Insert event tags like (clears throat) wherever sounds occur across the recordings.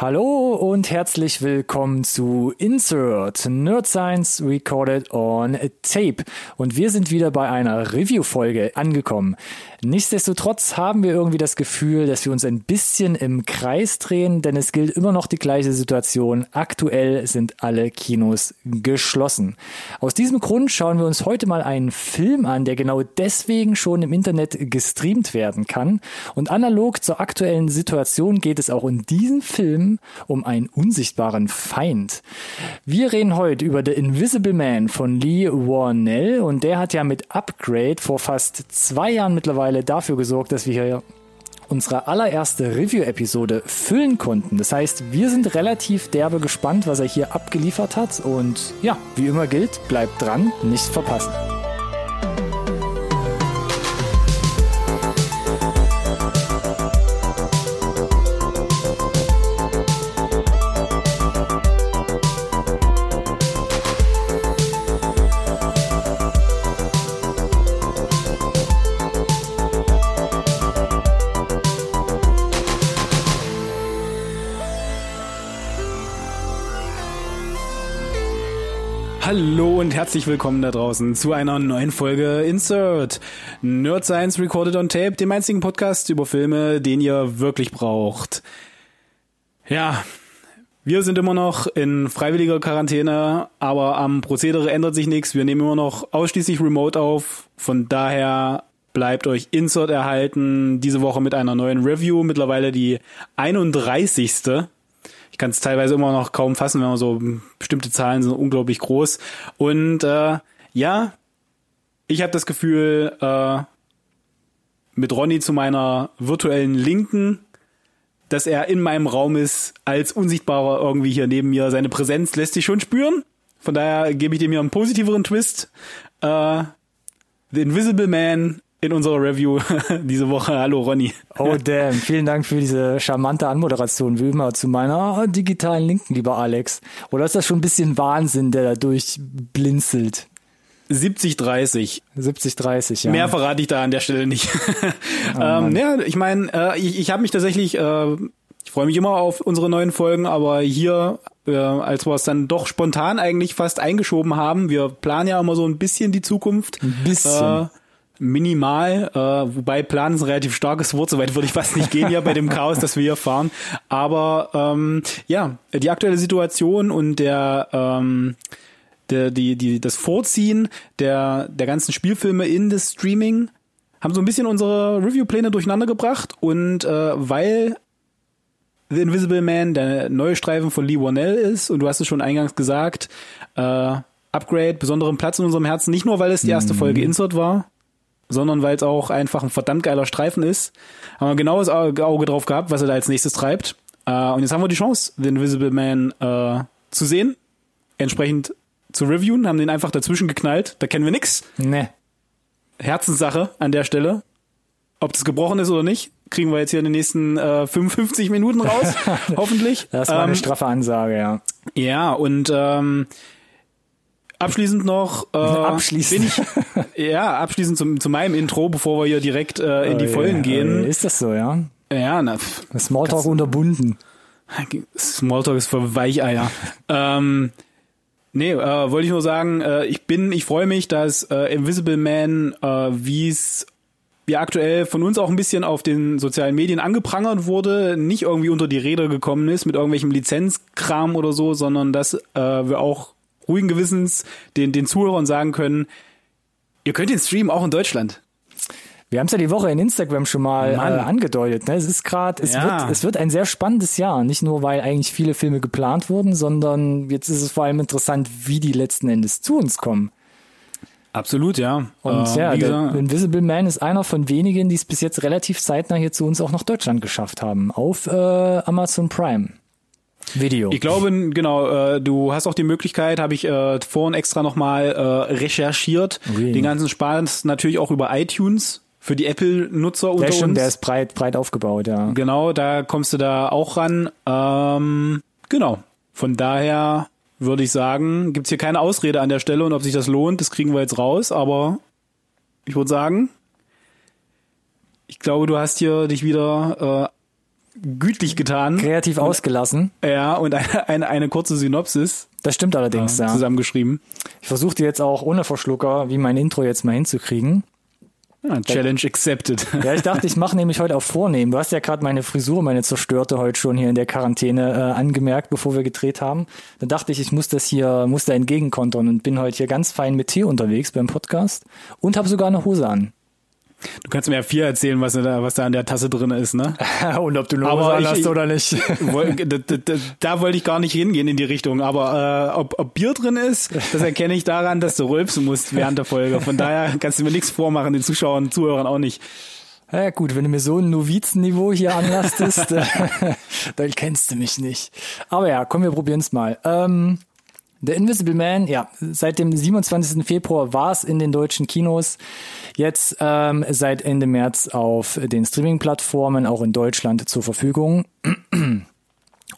Hallo und herzlich willkommen zu Insert Nerd Science Recorded on Tape. Und wir sind wieder bei einer Review-Folge angekommen. Nichtsdestotrotz haben wir irgendwie das Gefühl, dass wir uns ein bisschen im Kreis drehen, denn es gilt immer noch die gleiche Situation. Aktuell sind alle Kinos geschlossen. Aus diesem Grund schauen wir uns heute mal einen Film an, der genau deswegen schon im Internet gestreamt werden kann. Und analog zur aktuellen Situation geht es auch in diesem Film um einen unsichtbaren Feind. Wir reden heute über The Invisible Man von Lee Warnell und der hat ja mit Upgrade vor fast zwei Jahren mittlerweile mittlerweile dafür gesorgt, dass wir hier unsere allererste Review-Episode füllen konnten. Das heißt, wir sind relativ derbe gespannt, was er hier abgeliefert hat. Und ja, wie immer gilt, bleibt dran, nicht verpassen. Hallo und herzlich willkommen da draußen zu einer neuen Folge Insert Nerd Science Recorded on Tape, dem einzigen Podcast über Filme, den ihr wirklich braucht. Ja, wir sind immer noch in freiwilliger Quarantäne, aber am Prozedere ändert sich nichts. Wir nehmen immer noch ausschließlich remote auf. Von daher bleibt euch Insert erhalten. Diese Woche mit einer neuen Review, mittlerweile die 31 kann es teilweise immer noch kaum fassen, wenn man so bestimmte Zahlen sind unglaublich groß. Und äh, ja, ich habe das Gefühl, äh, mit Ronny zu meiner virtuellen Linken, dass er in meinem Raum ist, als Unsichtbarer irgendwie hier neben mir. Seine Präsenz lässt sich schon spüren. Von daher gebe ich dem hier einen positiveren Twist. Äh, The Invisible Man in unserer Review (laughs) diese Woche. Hallo Ronny. Oh damn, vielen Dank für diese charmante Anmoderation, wie immer, zu meiner digitalen Linken, lieber Alex. Oder ist das schon ein bisschen Wahnsinn, der da durchblinzelt? 70, 30. 70, 30, ja. Mehr verrate ich da an der Stelle nicht. (laughs) Oh, ähm, ja, ich meine, äh, ich, ich habe mich tatsächlich, äh, ich freue mich immer auf unsere neuen Folgen, aber hier, äh, als wir es dann doch spontan eigentlich fast eingeschoben haben, wir planen ja immer so ein bisschen die Zukunft. Ein bisschen. Minimal, äh, wobei Plan ist ein relativ starkes Wort, soweit würde ich fast nicht gehen hier bei dem Chaos, das wir hier fahren. Aber ähm, ja, die aktuelle Situation und der ähm, der, die, die, das Vorziehen der, der ganzen Spielfilme in das Streaming haben so ein bisschen unsere Review-Pläne durcheinander gebracht und äh, weil The Invisible Man der neue Streifen von Lee Warnell ist und du hast es schon eingangs gesagt, äh, Upgrade besonderen Platz in unserem Herzen, nicht nur weil es die erste mhm. Folge Insert war, sondern weil es auch einfach ein verdammt geiler Streifen ist. Haben wir genaues Auge drauf gehabt, was er da als nächstes treibt. Äh, und jetzt haben wir die Chance, den Invisible Man äh, zu sehen, entsprechend zu reviewen, haben den einfach dazwischen geknallt. Da kennen wir nix. Nee. Herzenssache an der Stelle. Ob das gebrochen ist oder nicht, kriegen wir jetzt hier in den nächsten äh, 55 Minuten raus, (laughs) hoffentlich. Das war eine ähm, straffe Ansage, ja. Ja, und ähm, Abschließend noch äh, (laughs) abschließend. bin ich ja abschließend zum, zu meinem Intro, bevor wir hier direkt äh, in die oh, Vollen ja, gehen. Ist das so, ja? Ja, na. Smalltalk unterbunden. Smalltalk ist für Weicheier. (laughs) ähm, nee, äh, wollte ich nur sagen, äh, ich bin, ich freue mich, dass äh, Invisible Man, äh, wie es wie aktuell von uns auch ein bisschen auf den sozialen Medien angeprangert wurde, nicht irgendwie unter die Räder gekommen ist mit irgendwelchem Lizenzkram oder so, sondern dass äh, wir auch ruhigen Gewissens den, den Zuhörern sagen können, ihr könnt den streamen auch in Deutschland. Wir haben es ja die Woche in Instagram schon mal äh, angedeutet. Ne? Es ist gerade, es, ja. wird, es wird ein sehr spannendes Jahr. Nicht nur, weil eigentlich viele Filme geplant wurden, sondern jetzt ist es vor allem interessant, wie die letzten Endes zu uns kommen. Absolut, ja. Und äh, ja, der Invisible Man ist einer von wenigen, die es bis jetzt relativ zeitnah hier zu uns auch nach Deutschland geschafft haben. Auf äh, Amazon Prime. Video. Ich glaube, genau, äh, du hast auch die Möglichkeit, habe ich äh, vorhin extra nochmal äh, recherchiert, okay. den ganzen Spaß natürlich auch über iTunes für die Apple-Nutzer unter der stimmt, uns. Der ist breit, breit aufgebaut, ja. Genau, da kommst du da auch ran. Ähm, genau. Von daher würde ich sagen, gibt's hier keine Ausrede an der Stelle und ob sich das lohnt, das kriegen wir jetzt raus, aber ich würde sagen, ich glaube, du hast hier dich wieder äh, gütlich getan. Kreativ und, ausgelassen. Ja, und eine, eine, eine kurze Synopsis. Das stimmt allerdings, ja. Zusammengeschrieben. Ich versuche dir jetzt auch ohne Verschlucker, wie mein Intro jetzt mal hinzukriegen. Ja, Challenge accepted. (laughs) Ja, ich dachte, ich mache nämlich heute auch vornehmen. Du hast ja gerade meine Frisur, meine zerstörte heute schon hier in der Quarantäne äh, angemerkt, bevor wir gedreht haben. Dann dachte ich, ich muss das hier, muss da entgegenkontern und bin heute hier ganz fein mit Tee unterwegs beim Podcast und habe sogar eine Hose an. Du kannst mir ja viel erzählen, was da, was da an der Tasse drin ist, ne? (laughs) und ob du Hose an hast oder nicht. da, (laughs) da, da, wollte ich gar nicht hingehen in die Richtung. Aber äh, ob, ob Bier drin ist, das erkenne ich daran, dass du rülpsen musst während der Folge. Von daher kannst du mir nichts vormachen, den Zuschauern und Zuhörern auch nicht. Ja gut, wenn du mir so ein Novizenniveau hier anlastest, (laughs) dann kennst du mich nicht. Aber ja, komm, wir probieren's mal. Ähm, The Invisible Man, ja, seit dem 27. Februar war es in den deutschen Kinos. Jetzt ähm, seit Ende März auf den Streaming-Plattformen auch in Deutschland zur Verfügung.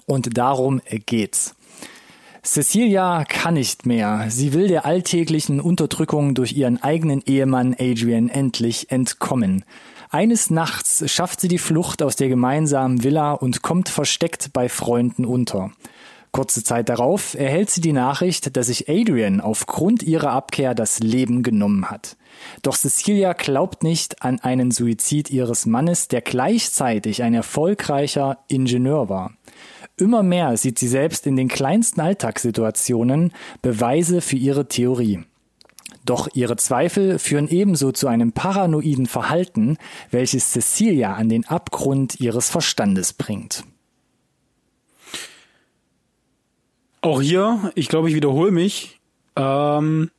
Und darum geht's. Cecilia kann nicht mehr. Sie will der alltäglichen Unterdrückung durch ihren eigenen Ehemann Adrian endlich entkommen. Eines Nachts schafft sie die Flucht aus der gemeinsamen Villa und kommt versteckt bei Freunden unter. Kurze Zeit darauf erhält sie die Nachricht, dass sich Adrian aufgrund ihrer Abkehr das Leben genommen hat. Doch Cecilia glaubt nicht an einen Suizid ihres Mannes, der gleichzeitig ein erfolgreicher Ingenieur war. Immer mehr sieht sie selbst in den kleinsten Alltagssituationen Beweise für ihre Theorie. Doch ihre Zweifel führen ebenso zu einem paranoiden Verhalten, welches Cecilia an den Abgrund ihres Verstandes bringt. Auch hier, ich glaube, ich wiederhole mich, ähm,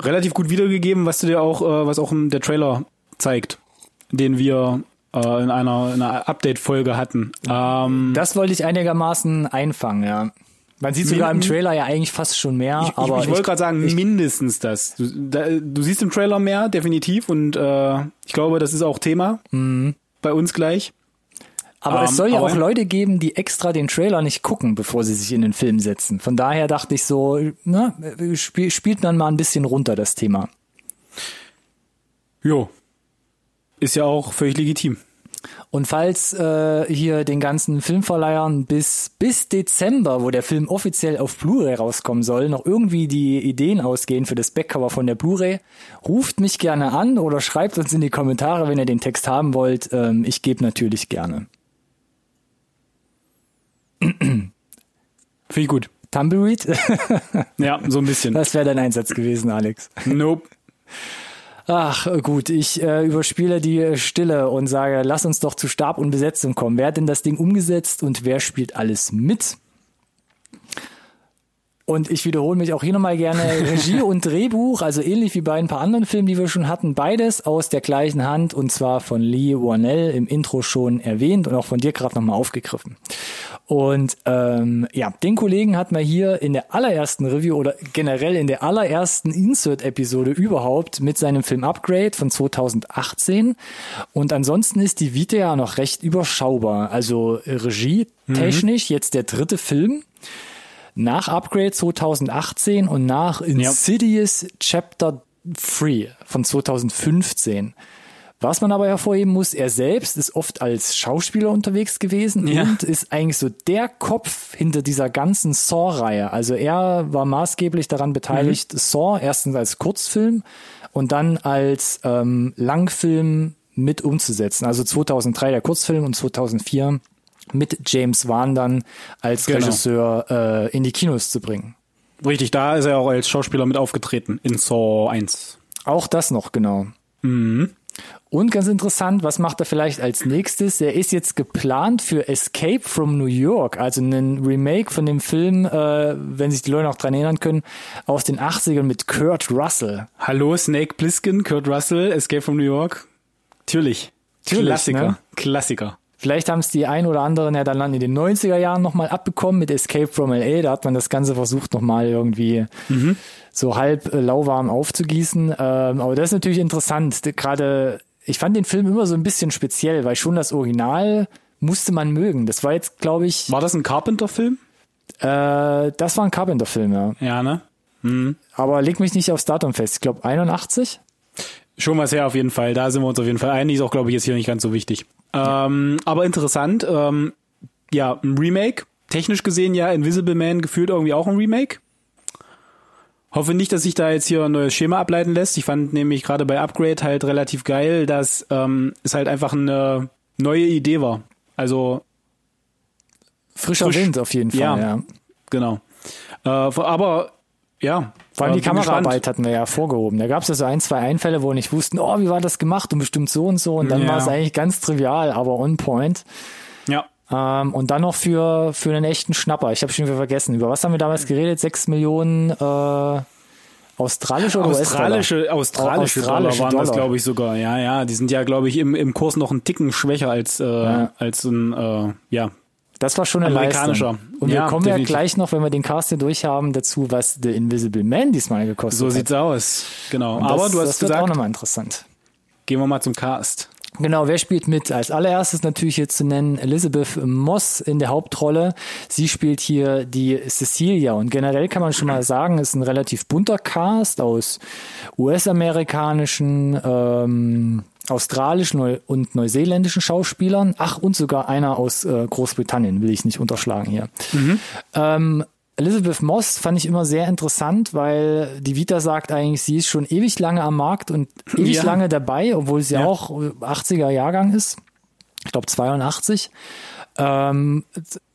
relativ gut wiedergegeben, was du dir auch, äh, was auch der Trailer zeigt, den wir äh, in einer, in einer Update-Folge hatten. Ähm, das wollte ich einigermaßen einfangen, ja. Man sieht sogar im Trailer ja eigentlich fast schon mehr. Ich, aber ich, ich wollte gerade sagen, ich, mindestens das. Du, da, du, siehst im Trailer mehr, definitiv. Und äh, ich glaube, das ist auch Thema mhm. bei uns gleich. Aber um, es soll ja auch Leute geben, die extra den Trailer nicht gucken, bevor sie sich in den Film setzen. Von daher dachte ich so, na, spiel, spielt man mal ein bisschen runter das Thema. Jo. Ist ja auch völlig legitim. Und falls äh, hier den ganzen Filmverleihern bis, bis Dezember, wo der Film offiziell auf Blu-ray rauskommen soll, noch irgendwie die Ideen ausgehen für das Backcover von der Blu-ray, ruft mich gerne an oder schreibt uns in die Kommentare, wenn ihr den Text haben wollt. Ähm, ich gebe natürlich gerne. (clears throat) Finde ich gut. Tumbleweed? (laughs) ja, so ein bisschen. Das wäre dein Einsatz gewesen, Alex. Nope. Ach gut, ich äh, überspiele die Stille und sage, lass uns doch zu Stab und Besetzung kommen. Wer hat denn das Ding umgesetzt und wer spielt alles mit? Und ich wiederhole mich auch hier nochmal gerne. (laughs) Regie und Drehbuch, also ähnlich wie bei ein paar anderen Filmen, die wir schon hatten, beides aus der gleichen Hand und zwar von Lee Warnell im Intro schon erwähnt und auch von dir gerade nochmal aufgegriffen. Und ähm, ja, den Kollegen hat man hier in der allerersten Review oder generell in der allerersten Insert-Episode überhaupt mit seinem Film Upgrade von 2018. Und ansonsten ist die Vita ja noch recht überschaubar. Also Regie technisch mhm. jetzt der dritte Film nach Upgrade 2018 und nach Insidious ja. Chapter 3 von 2015. Was man aber hervorheben muss, er selbst ist oft als Schauspieler unterwegs gewesen ja. und ist eigentlich so der Kopf hinter dieser ganzen Saw-Reihe. Also er war maßgeblich daran beteiligt, mhm. Saw erstens als Kurzfilm und dann als ähm, Langfilm mit umzusetzen. Also 2003 der Kurzfilm und 2004 mit James Wan dann als genau. Regisseur äh, in die Kinos zu bringen. Richtig, da ist er auch als Schauspieler mit aufgetreten in Saw 1. Auch das noch, genau. Mhm. Und ganz interessant, was macht er vielleicht als nächstes? Er ist jetzt geplant für Escape from New York, also ein Remake von dem Film, äh, wenn sich die Leute noch dran erinnern können, aus den 80ern mit Kurt Russell. Hallo, Snake Plissken, Kurt Russell, Escape from New York. Natürlich. Natürlich Klassiker. Ne? Klassiker. Vielleicht haben es die ein oder anderen ja dann in den 90er Jahren nochmal abbekommen mit Escape from LA. Da hat man das Ganze versucht nochmal irgendwie mhm. so halb äh, lauwarm aufzugießen. Ähm, aber das ist natürlich interessant. Gerade, ich fand den Film immer so ein bisschen speziell, weil schon das Original musste man mögen. Das war jetzt, glaube ich. War das ein Carpenter-Film? Äh, das war ein Carpenter-Film, ja. Ja, ne? Mhm. Aber leg mich nicht aufs Datum fest. Ich glaube 81. Schon was her auf jeden Fall. Da sind wir uns auf jeden Fall einig. Ist auch, glaube ich, jetzt hier nicht ganz so wichtig. Ähm, aber interessant, ähm, ja, ein Remake. Technisch gesehen ja Invisible Man gefühlt irgendwie auch ein Remake. Hoffe nicht, dass sich da jetzt hier ein neues Schema ableiten lässt. Ich fand nämlich gerade bei Upgrade halt relativ geil, dass ähm, es halt einfach eine neue Idee war. Also frischer frisch, Wind auf jeden Fall, ja. ja. Genau. Äh, aber ja. Vor allem die Kameraarbeit hatten wir ja vorgehoben. Da gab es ja so ein, zwei Einfälle, wo nicht wussten, oh, wie war das gemacht und bestimmt so und so. Und dann ja. war es eigentlich ganz trivial, aber on point. Ähm, und dann noch für, für einen echten Schnapper. Ich habe schon wieder vergessen. Über was haben wir damals geredet? Sechs Millionen äh, australische oder australische, australische, australische Dollar waren Dollar. das, glaube ich, sogar. Ja, ja. Die sind ja, glaube ich, im, im Kurs noch einen Ticken schwächer als, äh, ja. als ein, äh, ja, das war schon ein amerikanischer. Leistung. Und ja, wir kommen definitiv. ja gleich noch, wenn wir den Cast hier durch haben, dazu, was The Invisible Man diesmal gekostet so hat. So sieht's aus. Genau. Und Aber du hast das gesagt, auch nochmal interessant. Gehen wir mal zum Cast. Genau, wer spielt mit? Als allererstes natürlich hier zu nennen Elizabeth Moss in der Hauptrolle. Sie spielt hier die Cecilia und generell kann man schon mal sagen, ist ein relativ bunter Cast aus US-amerikanischen, ähm, australischen und neuseeländischen Schauspielern. Ach, und sogar einer aus äh, Großbritannien, will ich nicht unterschlagen hier. Mhm. Ähm, Elizabeth Moss fand ich immer sehr interessant, weil die Vita sagt eigentlich, sie ist schon ewig lange am Markt und (clears throat) ewig ja. lange dabei, obwohl sie ja. auch 80er Jahrgang ist. Ich glaube 82. Ähm,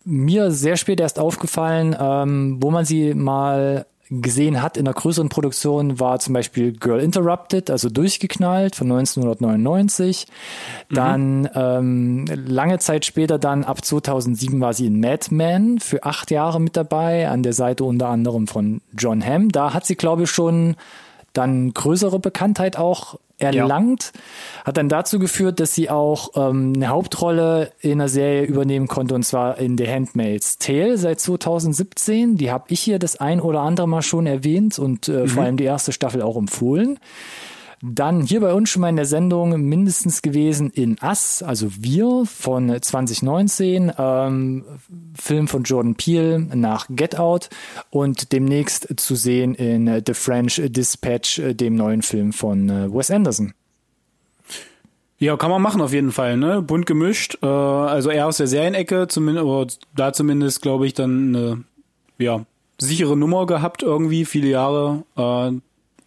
mir sehr spät erst aufgefallen, ähm, wo man sie mal gesehen hat in einer größeren Produktion, war zum Beispiel Girl Interrupted, also durchgeknallt von 1999. Mhm. Dann ähm, lange Zeit später, dann ab 2007 war sie in Mad Men für acht Jahre mit dabei, an der Seite unter anderem von John Hamm. Da hat sie, glaube ich, schon dann größere Bekanntheit auch erlangt. Ja. Hat dann dazu geführt, dass sie auch ähm, eine Hauptrolle in einer Serie übernehmen konnte, und zwar in The Handmaid's Tale seit 2017. Die habe ich hier das ein oder andere Mal schon erwähnt und äh, mhm. vor allem die erste Staffel auch empfohlen. Dann hier bei uns schon mal in der Sendung mindestens gewesen in Us, also Wir von 2019, ähm, Film von Jordan Peele nach Get Out und demnächst zu sehen in The French Dispatch, dem neuen Film von äh, Wes Anderson. Ja, kann man machen auf jeden Fall, ne? Bunt gemischt. Äh, also eher aus der Serienecke, zumindest, oder da zumindest, glaube ich, dann eine ja, sichere Nummer gehabt irgendwie, viele Jahre. Äh,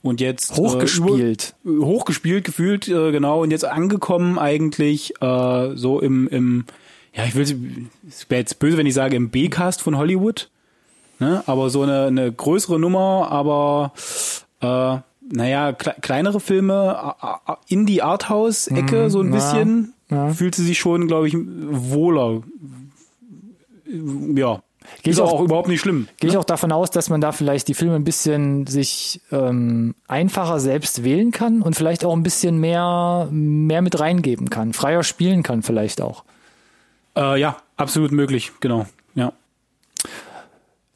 und jetzt äh, hochgespielt, äh, über, hochgespielt gefühlt äh, genau und jetzt angekommen eigentlich äh, so im im ja ich will es wäre jetzt böse wenn ich sage im B-Cast von Hollywood, ne? Aber so eine eine größere Nummer, aber äh, naja, kle kleinere Filme, in die Arthouse-Ecke mm, so ein ja, bisschen, ja. fühlt sie sich schon, glaube ich, wohler. Ja, Gehe ich auch, auch, überhaupt nicht schlimm. Gehe ich ne? auch davon aus, dass man da vielleicht die Filme ein bisschen sich ähm, einfacher selbst wählen kann und vielleicht auch ein bisschen mehr, mehr mit reingeben kann, freier spielen kann vielleicht auch. Äh, ja, absolut möglich, genau. Ja.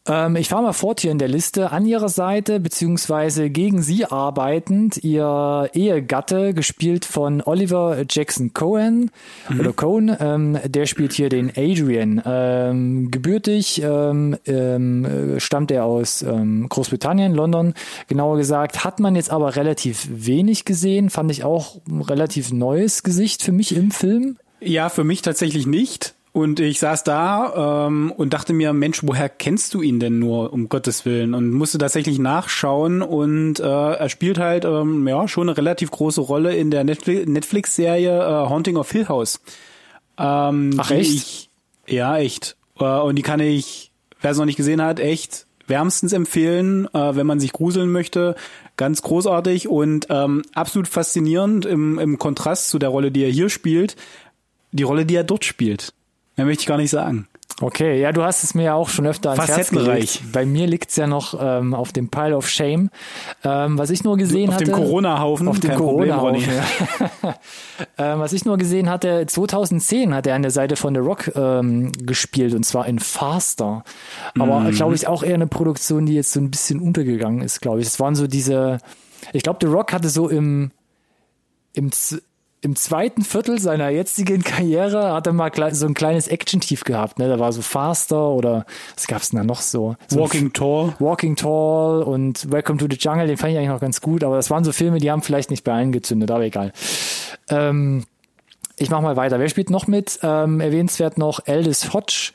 Ähm, ich fahre mal fort hier in der Liste. An ihrer Seite, beziehungsweise gegen sie arbeitend, ihr Ehegatte, gespielt von Oliver Jackson Cohen mhm. oder Cohen, ähm, der spielt hier den Adrian. Ähm, gebürtig ähm, ähm, stammt er aus ähm, Großbritannien, London, genauer gesagt. Hat man jetzt aber relativ wenig gesehen, fand ich auch ein relativ neues Gesicht für mich im Film. Ja, für mich tatsächlich nicht. Und ich saß da ähm, und dachte mir, Mensch, woher kennst du ihn denn nur, um Gottes Willen? Und musste tatsächlich nachschauen und äh, er spielt halt ähm, ja schon eine relativ große Rolle in der Netflix-Serie äh, Haunting of Hill House. Ähm, Ach echt? Ich, ja, echt. Äh, und die kann ich, wer es noch nicht gesehen hat, echt wärmstens empfehlen, äh, wenn man sich gruseln möchte. Ganz großartig und ähm, absolut faszinierend im, im Kontrast zu der Rolle, die er hier spielt. Die Rolle, die er dort spielt. Mehr möchte ich gar nicht sagen. Okay, ja, du hast es mir ja auch schon öfter ans Herz gelegt. Bei mir liegt's ja noch ähm, auf dem Pile of Shame. Ähm, was ich nur gesehen auf hatte... Auf dem Corona-Haufen? Auf dem Corona-Haufen, ja. (laughs) ähm, Was ich nur gesehen hatte, 2010 hat er an der Seite von The Rock ähm, gespielt und zwar in Faster. Aber mhm. glaube ich auch eher eine Produktion, die jetzt so ein bisschen untergegangen ist, glaube ich. Es waren so diese... Ich glaube, The Rock hatte so im im im zweiten Viertel seiner jetzigen Karriere hat er mal so ein kleines Action-Tief gehabt. Ne? Da war so Faster oder was gab's denn da noch so? so Walking Tall. Walking Tall und Welcome to the Jungle, den fand ich eigentlich noch ganz gut, aber das waren so Filme, die haben vielleicht nicht bei allen gezündet, aber egal. Ähm, ich mach mal weiter. Wer spielt noch mit? Ähm, erwähnenswert noch Aldous Hodge.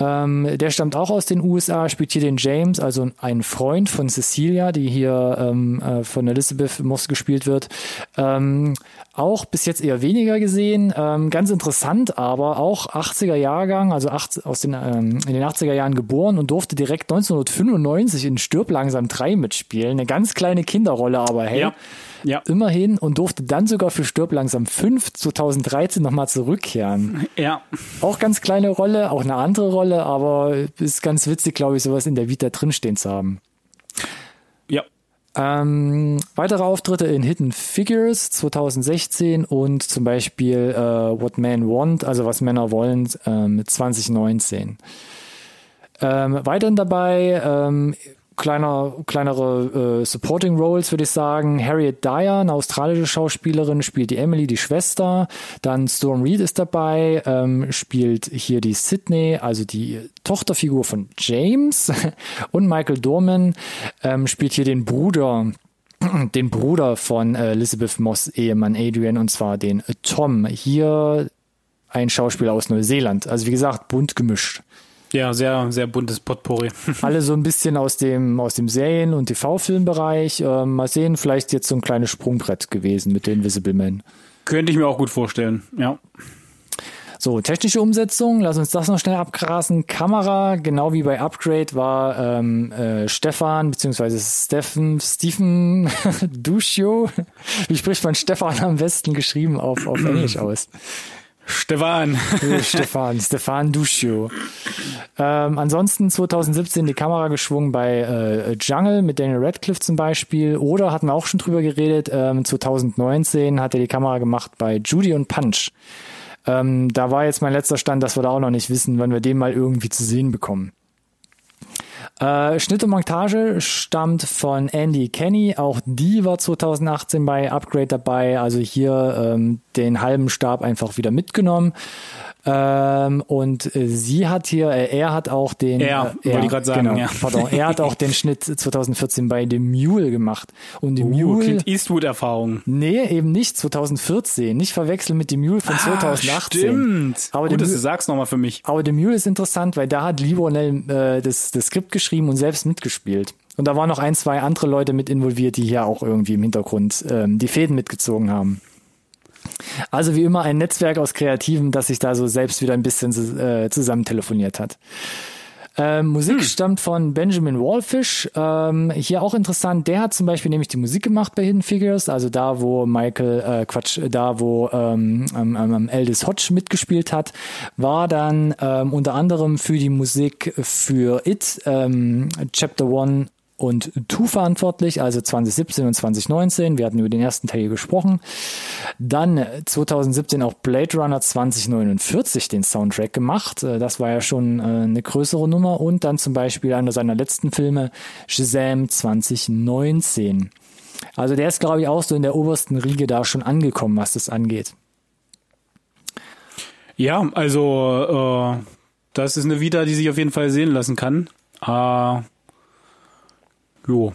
Ähm, der stammt auch aus den USA, spielt hier den James, also ein Freund von Cecilia, die hier ähm, äh, von Elizabeth Moss gespielt wird. Ähm, auch bis jetzt eher weniger gesehen. Ähm, ganz interessant, aber auch 80er Jahrgang, also acht, aus den, ähm, in den 80er Jahren geboren und durfte direkt 1995 in Stirb langsam 3 mitspielen. Eine ganz kleine Kinderrolle, aber hey. Ja. Ja. Immerhin und durfte dann sogar für Stirb langsam 5 2013 nochmal zurückkehren. Ja. Auch ganz kleine Rolle, auch eine andere Rolle, aber ist ganz witzig, glaube ich, sowas in der Vita drinstehen zu haben. Ja. Ähm, weitere Auftritte in Hidden Figures 2016 und zum Beispiel äh, What Men Want, also was Männer wollen, ähm, 2019. Ähm, weiterhin dabei ähm, kleiner, kleinere äh, Supporting Roles, würde ich sagen. Harriet Dyer, eine australische Schauspielerin, spielt die Emily, die Schwester. Dann Storm Reed ist dabei, ähm, spielt hier die Sydney, also die Tochterfigur von James. (laughs) Und Michael Dorman ähm, spielt hier den Bruder (clears throat) den Bruder von äh, Elizabeth Moss Ehemann Adrian und zwar den Tom. Hier ein Schauspieler aus Neuseeland. Also wie gesagt, bunt gemischt. Ja, sehr, sehr buntes Potpourri. (laughs) Alle so ein bisschen aus dem, aus dem Serien- und TV-Filmbereich. Ähm, mal sehen, vielleicht jetzt so ein kleines Sprungbrett gewesen mit den Invisible Men. Könnte ich mir auch gut vorstellen, ja. So, technische Umsetzung, lass uns das noch schnell abgrasen. Kamera, genau wie bei Upgrade, war ähm, äh, Stefan bzw. Steffen, Stephen (laughs) Duschio. Wie spricht man Stefan am besten geschrieben auf, auf Englisch aus? (clears throat) Stefan. Stefan, Stefan Duschio. Ähm, ansonsten 2017 die Kamera geschwungen bei äh, Jungle mit Daniel Radcliffe zum Beispiel. Oder hatten wir auch schon drüber geredet, ähm, 2019 hat er die Kamera gemacht bei Judy und Punch. Ähm, da war jetzt mein letzter Stand, dass wir da auch noch nicht wissen, wann wir den mal irgendwie zu sehen bekommen. Äh, Schnitt und Montage stammt von Andy Kenny. Auch die war 2018 bei Upgrade dabei. Also hier ähm, den halben Stab einfach wieder mitgenommen. Ähm, und äh, sie hat hier, äh, er hat auch den, er, äh, er wollte gerade sagen, genau, ja. pardon, er hat auch den (laughs) Schnitt 2014 bei The Mule gemacht. Und The Uh, Mule, Clint Eastwood-Erfahrung. nee, eben nicht 2014, nicht verwechseln mit The Mule von 2018. Ah, stimmt. Aber Gut, The dass du Mule, sagst nochmal für mich. aber The Mule ist interessant, weil da hat Lee Whannell äh, das, das Skript geschrieben und selbst mitgespielt. Und da waren noch ein, zwei andere Leute mit involviert, die hier auch irgendwie im Hintergrund ähm, die Fäden mitgezogen haben. Also wie immer ein Netzwerk aus Kreativen, das sich da so selbst wieder ein bisschen äh, zusammen telefoniert hat. Ähm, Musik stammt von Benjamin Wallfish. Ähm, hier auch interessant, der hat zum Beispiel nämlich die Musik gemacht bei Hidden Figures, also da, wo Michael, äh, Quatsch, da, wo ähm, ähm, ähm, Aldous Hodge mitgespielt hat, war dann ähm, unter anderem für die Musik für It, ähm, Chapter One und Two verantwortlich, also 2017 und 2019. Wir hatten über den ersten Teil gesprochen. Dann äh, 2017 auch Blade Runner 2049 den Soundtrack gemacht. Äh, Das war ja schon äh, eine größere Nummer. Und dann zum Beispiel einer seiner letzten Filme, Shazam 2019. Also der ist, glaube ich, auch so in der obersten Riege da schon angekommen, was das angeht. Ja, also äh, das ist eine Vita, die sich auf jeden Fall sehen lassen kann. Äh, jo.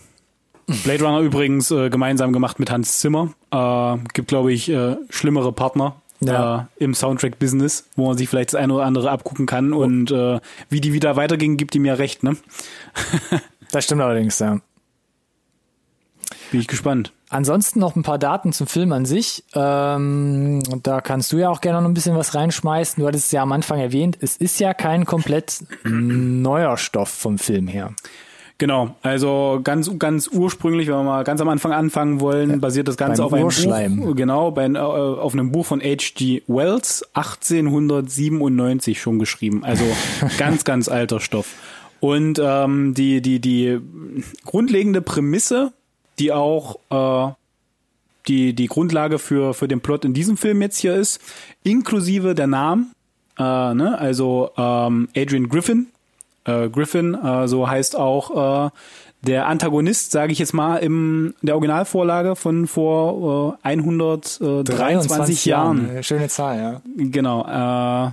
Blade Runner übrigens äh, gemeinsam gemacht mit Hans Zimmer. Äh, gibt, glaube ich, äh, schlimmere Partner Ja. äh, im Soundtrack-Business, wo man sich vielleicht das eine oder andere abgucken kann. Und äh, wie die wieder weiterging, gibt ihm ja recht, ne? (laughs) Das stimmt allerdings, ja. Bin ich gespannt. Ansonsten noch ein paar Daten zum Film an sich. Ähm, da kannst du ja auch gerne noch ein bisschen was reinschmeißen. Du hattest es ja am Anfang erwähnt, es ist ja kein komplett neuer Stoff vom Film her. Genau, also ganz ganz ursprünglich, wenn wir mal ganz am Anfang anfangen wollen, basiert das Ganze auf einem Urschleim. Buch, genau, bei, äh, auf einem Buch von H.G. Wells, 1897 schon geschrieben, also (laughs) ganz ganz alter Stoff. Und ähm, die die die grundlegende Prämisse, die auch äh, die die Grundlage für für den Plot in diesem Film jetzt hier ist, inklusive der Namen, äh, ne, also ähm, Adrian Griffin äh, Griffin, äh, so heißt auch äh, der Antagonist, sage ich jetzt mal, im der Originalvorlage von vor äh, 123 Jahren. Äh, Schöne Zahl, ja. Genau. Äh,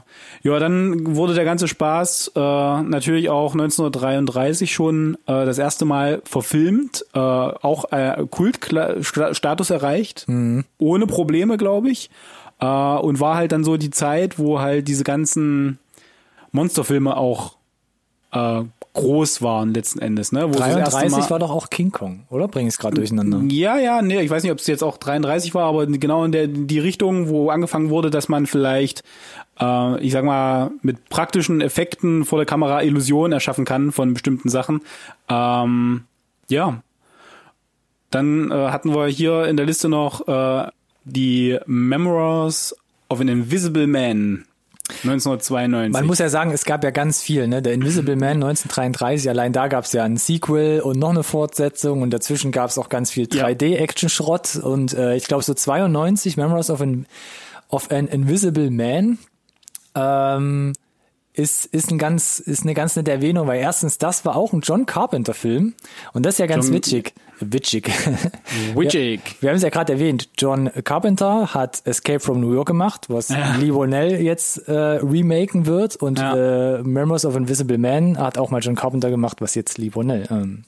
ja, dann wurde der ganze Spaß äh, natürlich auch 1933 schon äh, das erste Mal verfilmt, äh, auch äh, Kultstatus erreicht, ohne Probleme, glaube ich. äh, und war halt dann so die Zeit, wo halt diese ganzen Monsterfilme auch äh, groß waren letzten Endes. Ne? Wo sie das erste 33 Mal- war doch auch King Kong, oder? Bring ich es gerade durcheinander. ja, ja, nee, ich weiß nicht, ob es jetzt auch 33 war, aber genau in der die Richtung, wo angefangen wurde, dass man vielleicht, äh, ich sag mal, mit praktischen Effekten vor der Kamera Illusionen erschaffen kann von bestimmten Sachen. Ähm, ja. Dann äh, hatten wir hier in der Liste noch äh, die Memoirs of an Invisible Man 1992. Man muss ja sagen, es gab ja ganz viel, ne? Der Invisible Man (clears throat) 1933, allein da gab es ja ein Sequel und noch eine Fortsetzung und dazwischen gab es auch ganz viel Ja. 3D-Action-Schrott und äh, ich glaube so 92 Memories of an, of an Invisible Man ähm, ist, ist, ein ganz, ist eine ganz nette Erwähnung, weil erstens, das war auch ein John Carpenter-Film und das ist ja ganz John- witzig. Witzig. (laughs) Witchig. Wir haben es ja gerade erwähnt, John Carpenter hat Escape from New York gemacht, was Lee Whannell jetzt äh, remaken wird und Ja. äh, Memories of Invisible Man hat auch mal John Carpenter gemacht, was jetzt Lee Whannell ähm,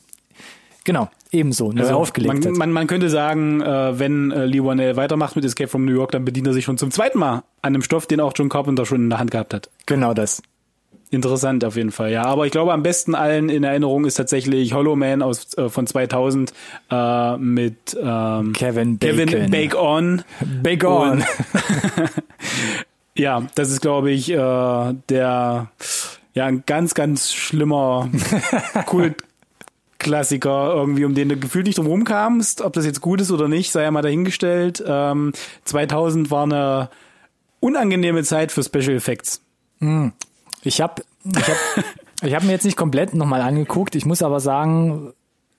genau, ebenso neu aufgelegt Also man, hat. man, man könnte sagen, äh, wenn äh, Lee Whannell weitermacht mit Escape from New York, dann bedient er sich schon zum zweiten Mal an einem Stoff, den auch John Carpenter schon in der Hand gehabt hat. genau das. Interessant auf jeden Fall, ja. Aber ich glaube, am besten allen in Erinnerung ist tatsächlich Hollow Man aus, äh, von 2000 äh, mit ähm, Kevin Bacon. Kevin Bacon. Bacon. (laughs) Ja, das ist, glaube ich, äh, der ja ein ganz, ganz schlimmer (laughs) Kultklassiker irgendwie, um den du gefühlt nicht drum rumkamst. Ob das jetzt gut ist oder nicht, sei ja mal dahingestellt. Ähm, 2000 war eine unangenehme Zeit für Special Effects. Ich habe ich hab, (laughs) ich hab mir jetzt nicht komplett nochmal angeguckt. Ich muss aber sagen,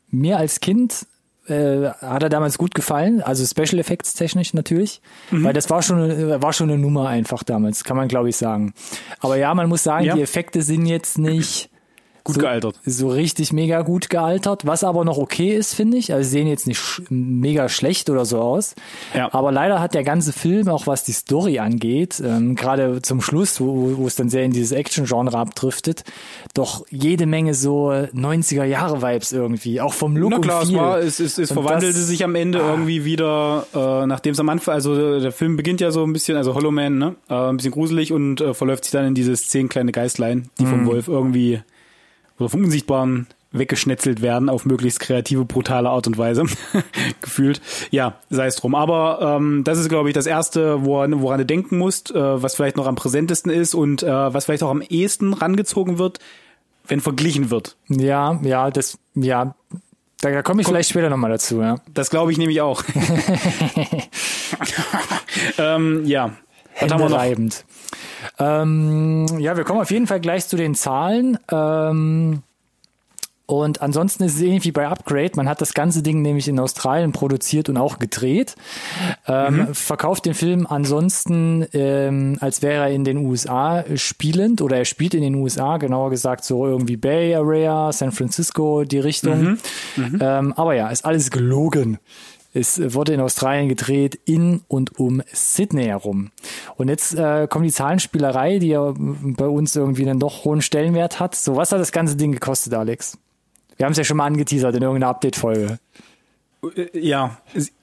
mir als Kind äh, hat er damals gut gefallen. Also Special Effects technisch natürlich. Mhm. Weil das war schon, war schon eine Nummer einfach damals, kann man glaube ich sagen. Aber ja, man muss sagen, Ja. die Effekte sind jetzt nicht Gut so, gealtert. So richtig mega gut gealtert, was aber noch okay ist, finde ich. Also sie sehen jetzt nicht sch mega schlecht oder so aus. Ja. Aber leider hat der ganze Film, auch was die Story angeht, ähm, gerade zum Schluss, wo, wo es dann sehr in dieses Action-Genre abdriftet, doch jede Menge so 90er-Jahre-Vibes irgendwie, auch vom Look Na klar, und es, war, es, es, es Und verwandelte das- sich am Ende irgendwie wieder, äh, nachdem es am Anfang, also der Film beginnt ja so ein bisschen, also Hollow Man, ne? Äh, ein bisschen gruselig und äh, verläuft sich dann in diese zehn kleine Geistlein, die vom Wolf irgendwie oder vom Unsichtbaren weggeschnetzelt werden auf möglichst kreative, brutale Art und Weise. (laughs) Gefühlt. Ja, sei es drum. Aber ähm, das ist, glaube ich, das Erste, woran, woran du denken musst, äh, was vielleicht noch am präsentesten ist und äh, was vielleicht auch am ehesten rangezogen wird, wenn verglichen wird. Ja, ja, das, ja, da, da komme ich vielleicht später nochmal dazu, ja. Das glaube ich nämlich auch. (laughs) (laughs) ähm, ja. Was haben wir noch? Ähm, ja, wir kommen auf jeden Fall gleich zu den Zahlen. Ähm, und ansonsten ist es ähnlich wie bei Upgrade. Man hat das ganze Ding nämlich in Australien produziert und auch gedreht. Ähm, Verkauft den Film ansonsten, ähm, als wäre er in den USA spielend oder er spielt in den USA, genauer gesagt so irgendwie Bay Area, San Francisco, die Richtung. Ähm, aber ja, ist alles gelogen. Es wurde in Australien gedreht, in und um Sydney herum. Und jetzt äh, kommt die Zahlenspielerei, die ja bei uns irgendwie einen doch hohen Stellenwert hat. So, was hat das ganze Ding gekostet, Alex? Wir haben es ja schon mal angeteasert in irgendeiner Update-Folge. Äh, Ja,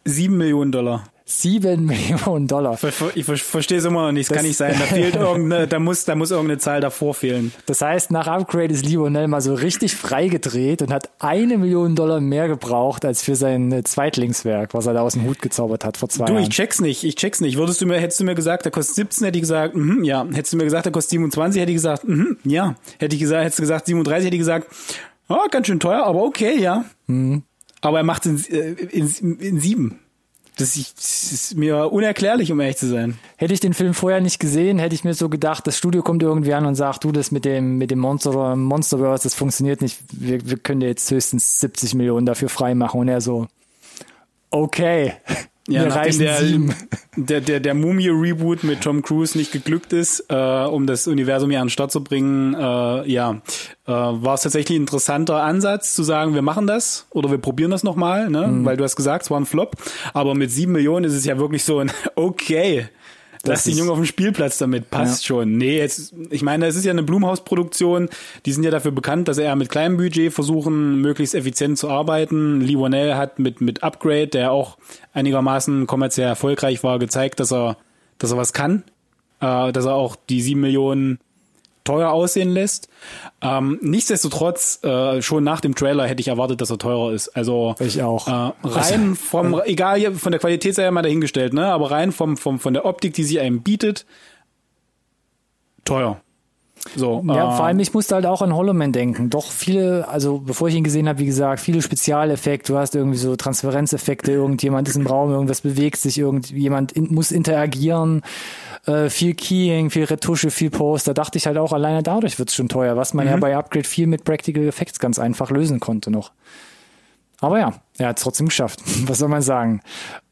sieben Millionen Dollar. Sieben (laughs) Millionen Dollar. Ich ver- verstehe es immer noch nicht. Es kann nicht sein. Da fehlt (laughs) irgendeine, da muss, da muss irgendeine Zahl davor fehlen. Das heißt, nach Upgrade ist Lionel mal so richtig freigedreht und hat eine Million Dollar mehr gebraucht als für sein äh, Zweitlingswerk, was er da aus dem Hut gezaubert hat vor zwei Du, ich Jahren. check's nicht. Ich check's nicht. Würdest du mir, hättest du mir gesagt, der kostet 17, hätte ich gesagt, mhm, ja. Hättest du mir gesagt, der kostet 27, hätte ich gesagt, mhm, ja. Hätte ich gesagt, hättest du gesagt 37, hätte ich gesagt, ah, ganz schön teuer, aber okay, ja. Mhm. Aber er macht in, äh, in, in sieben. Das ist, mir unerklärlich, um ehrlich zu sein. Hätte ich den Film vorher nicht gesehen, hätte ich mir so gedacht, das Studio kommt irgendwie an und sagt, du, das mit dem, mit dem Monster, Monsterverse, das funktioniert nicht. Wir, wir können dir jetzt höchstens 70 Millionen dafür freimachen. Und er so, okay. Ja, mir nachdem der, sieben. der, der, der Mumie-Reboot mit Tom Cruise nicht geglückt ist, äh, um das Universum hier an den Start zu bringen, äh, ja, äh, war es tatsächlich ein interessanter Ansatz zu sagen, wir machen das oder wir probieren das nochmal, ne? Mhm. weil du hast gesagt, es war ein Flop, aber mit sieben Millionen ist es ja wirklich so ein, (laughs) okay, Lass den Jungen auf dem Spielplatz damit, passt schon. Nee, jetzt, ich meine, es ist ja eine Blumhaus-Produktion, die sind ja dafür bekannt, dass er mit kleinem Budget versuchen, möglichst effizient zu arbeiten. Lee Wanell hat mit, mit Upgrade, der auch einigermaßen kommerziell erfolgreich war, gezeigt, dass er dass er was kann, äh, dass er auch die sieben Millionen teuer aussehen lässt. Ähm, nichtsdestotrotz, äh, schon nach dem Trailer hätte ich erwartet, dass er teurer ist. Also Ich auch. Äh, rein vom, (laughs) egal von der Qualität sei ja mal dahingestellt, ne? Aber rein vom, vom von der Optik, die sie einem bietet, teuer. So, Ja, äh, vor allem, ich musste halt auch an Hollow Man denken. Doch viele, also bevor ich ihn gesehen habe, wie gesagt, viele Spezialeffekte. Du hast irgendwie so Transferenzeffekte, irgendjemand ist im Raum, irgendwas bewegt sich, irgendjemand in, muss interagieren. Äh, viel Keying, viel Retusche, viel Post. Da dachte ich halt auch, alleine dadurch wird's schon teuer, was man ja bei Upgrade viel mit Practical Effects ganz einfach lösen konnte noch. Aber ja, er hat es trotzdem geschafft. (laughs) Was soll man sagen?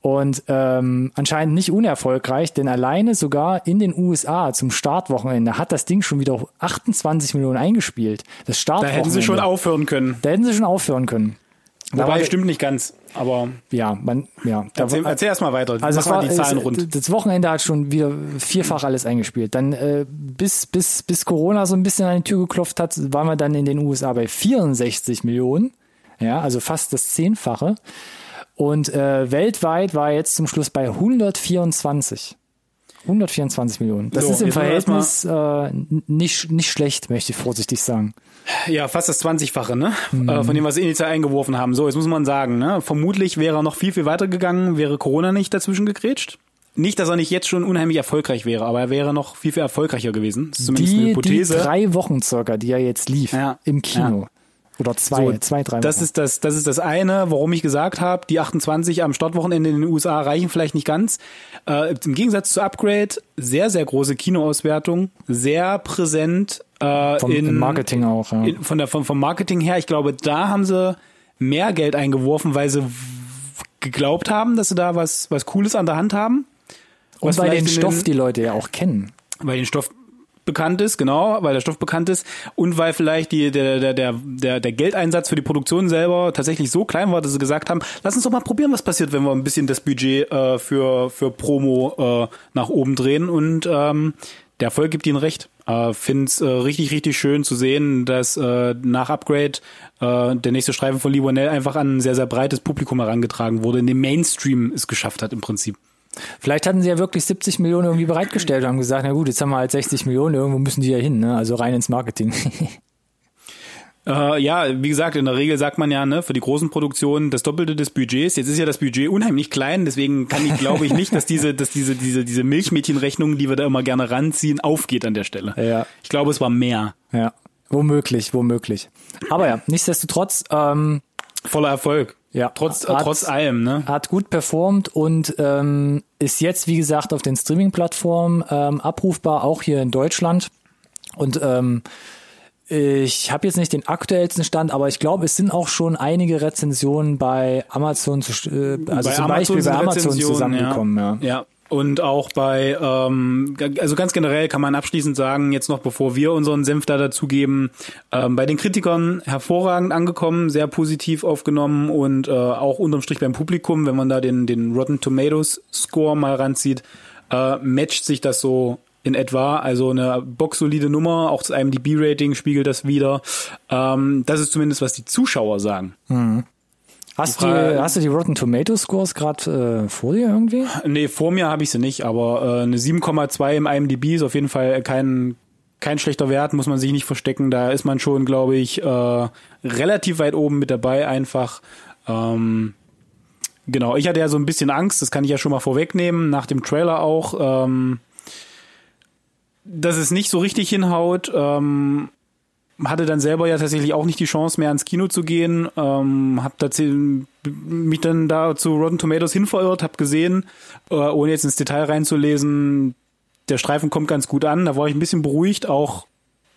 Und ähm, anscheinend nicht unerfolgreich, denn alleine sogar in den USA zum Startwochenende hat das Ding schon wieder 28 Millionen eingespielt. Das da Startwochenende. hätten sie schon aufhören können. Da hätten sie schon aufhören können. Da Wobei, war- stimmt nicht ganz. Aber Ja, man, ja. Da erzähl, war- erzähl erst mal weiter. also Mach war, die Zahlen es, rund. Das Wochenende hat schon wieder vierfach alles eingespielt. Dann äh, bis bis bis Corona so ein bisschen an die Tür geklopft hat, waren wir dann in den USA bei 64 Millionen. Ja, also fast das Zehnfache. Und äh, weltweit war er jetzt zum Schluss bei 124. 124 Millionen. Das So, ist im Verhältnis äh, nicht, nicht schlecht, möchte ich vorsichtig sagen. Ja, fast das 20-fache, ne? Mhm. Äh, von dem, was sie initial eingeworfen haben. So, jetzt muss man sagen, ne? Vermutlich wäre er noch viel, viel weiter gegangen, wäre Corona nicht dazwischen gegrätscht. Nicht, dass er nicht jetzt schon unheimlich erfolgreich wäre, aber er wäre noch viel, viel erfolgreicher gewesen. Das ist zumindest eine Die, die Hypothese. drei Wochen circa, die er jetzt lief Ja. im Kino. Oder zwei, So, zwei, drei Wochen. Das ist das, das ist das eine, warum ich gesagt habe, die 28 am Startwochenende in den USA reichen vielleicht nicht ganz. Äh, Im Gegensatz zu Upgrade, sehr, sehr große Kinoauswertung, sehr präsent äh, Vom in im Marketing auch. Ja. in, von der vom, vom Marketing her. Ich glaube, da haben sie mehr Geld eingeworfen, weil sie geglaubt haben, dass sie da was was Cooles an der Hand haben. Und weil den Stoff die Leute ja auch kennen. weil den Stoff bekannt ist, genau, weil der Stoff bekannt ist und weil vielleicht die, der, der, der, der, der Geldeinsatz für die Produktion selber tatsächlich so klein war, dass sie gesagt haben, lass uns doch mal probieren, was passiert, wenn wir ein bisschen das Budget äh, für, für Promo äh, nach oben drehen und ähm, der Erfolg gibt ihnen recht. Äh, Finde es äh, richtig, richtig schön zu sehen, dass äh, nach Upgrade äh, der nächste Streifen von Liwanell einfach an ein sehr, sehr breites Publikum herangetragen wurde, in dem Mainstream es geschafft hat im Prinzip. Vielleicht hatten sie ja wirklich 70 Millionen irgendwie bereitgestellt und haben gesagt, na gut, jetzt haben wir halt 60 Millionen, irgendwo müssen die ja hin, ne? Also rein ins Marketing. (laughs) Äh, ja, wie gesagt, in der Regel sagt man ja, ne, für die großen Produktionen das Doppelte des Budgets. Jetzt ist ja das Budget unheimlich klein, deswegen kann ich, glaube ich, nicht, dass diese, dass diese, diese, diese Milchmädchenrechnung, die wir da immer gerne ranziehen, aufgeht an der Stelle. Ja. Ich glaube, es war mehr. ja. Womöglich, womöglich. Aber ja, nichtsdestotrotz, ähm, Voller Erfolg. Ja. Trotz, Hat- trotz allem, ne? hat gut performt und ähm, ist jetzt, wie gesagt, auf den Streaming-Plattformen ähm, abrufbar, auch hier in Deutschland. Und ähm, ich habe jetzt nicht den aktuellsten Stand, aber ich glaube, es sind auch schon einige Rezensionen bei Amazon, zu, äh, also zum Beispiel bei Amazon zusammengekommen. Ja. ja. Und auch bei, ähm, also ganz generell kann man abschließend sagen, jetzt noch bevor wir unseren Senf da dazugeben, ähm, bei den Kritikern hervorragend angekommen, sehr positiv aufgenommen und äh, auch unterm Strich beim Publikum, wenn man da den, den Rotten Tomatoes Score mal ranzieht, äh, matcht sich das so in etwa, also eine boxsolide Nummer, auch das IMDb-Rating spiegelt das wieder. Ähm, das ist zumindest, was die Zuschauer sagen. Hast, du hast du die Rotten Tomato Scores gerade äh, vor dir irgendwie? Nee, vor mir habe ich sie nicht, aber äh, eine 7,2 im IMDb ist auf jeden Fall kein kein schlechter Wert, muss man sich nicht verstecken. Da ist man schon, glaube ich, äh, relativ weit oben mit dabei einfach. Ähm, genau, ich hatte ja so ein bisschen Angst, das kann ich ja schon mal vorwegnehmen, nach dem Trailer auch, ähm, dass es nicht so richtig hinhaut. Ähm, hatte dann selber ja tatsächlich auch nicht die Chance mehr ans Kino zu gehen. Ähm, hab tatsächlich mich dann da zu Rotten Tomatoes hinverirrt, hab gesehen, äh, ohne jetzt ins Detail reinzulesen, der Streifen kommt ganz gut an. Da war ich ein bisschen beruhigt, auch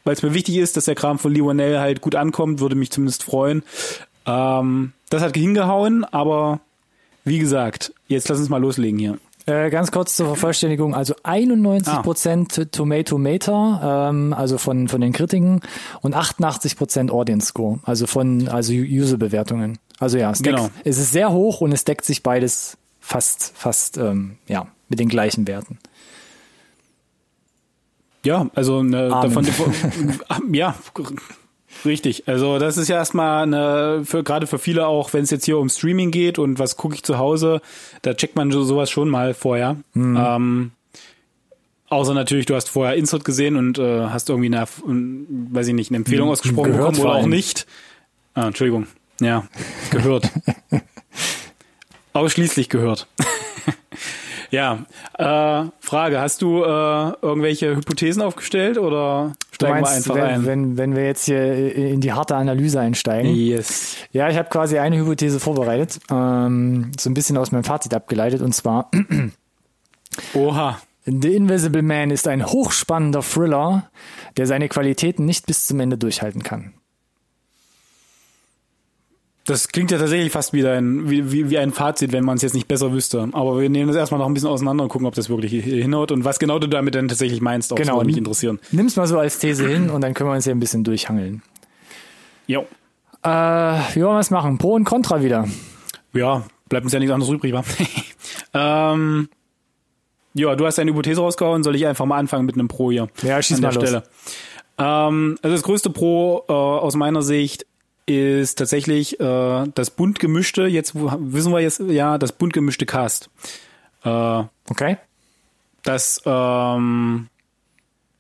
weil es mir wichtig ist, dass der Kram von Wanell halt gut ankommt, würde mich zumindest freuen. Ähm, das hat hingehauen, aber wie gesagt, jetzt lass uns mal loslegen hier. Äh, ganz kurz zur Vervollständigung, also 91% Tomato Meter, ähm, also von, von den Kritiken und 88% Audience Score, also von also User-Bewertungen. Also ja, es, deckt, Genau. es ist sehr hoch und es deckt sich beides fast, fast ähm, ja, mit den gleichen Werten. Ja, also ne, davon, (laughs) (laughs) ja, richtig. Also das ist ja erstmal eine, für gerade für viele auch, wenn es jetzt hier um Streaming geht und was gucke ich zu Hause, da checkt man so- sowas schon mal vorher. Ähm, Außer natürlich, du hast vorher Insert gesehen und äh, hast irgendwie eine, weiß ich nicht, eine Empfehlung ausgesprochen Gehört bekommen oder auch nicht. Ah, Entschuldigung. Ja, gehört. (laughs) Ausschließlich gehört. Ja, äh, Frage, hast du äh, irgendwelche Hypothesen aufgestellt oder steigen meinst, wir einfach wenn, ein? wenn, wenn wir jetzt hier in die harte Analyse einsteigen? yes. Ja, ich habe quasi eine Hypothese vorbereitet, ähm, so ein bisschen aus meinem Fazit abgeleitet, und zwar (clears throat) Oha. The Invisible Man ist ein hochspannender Thriller, der seine Qualitäten nicht bis zum Ende durchhalten kann. Das klingt ja tatsächlich fast wieder ein, wie, wie, wie ein Fazit, wenn man es jetzt nicht besser wüsste. Aber wir nehmen das erstmal noch ein bisschen auseinander und gucken, ob das wirklich hinhaut und was genau du damit denn tatsächlich meinst. Auch Genau. Mich interessieren. Nimm's mal so als These hin und dann können wir uns hier ein bisschen durchhangeln. Jo. Äh, wie wollen wir es machen? Pro und Contra wieder. Ja, bleibt uns ja nichts anderes übrig, wa? (laughs) ähm, ja, du hast eine Hypothese rausgehauen, soll ich einfach mal anfangen mit einem Pro hier. Ja, schieß an der mal los. Stelle. Ähm, also das größte Pro äh, aus meiner Sicht ist tatsächlich äh, das bunt gemischte, jetzt wissen wir jetzt, ja, das bunt gemischte Cast. Äh, Okay? das ähm,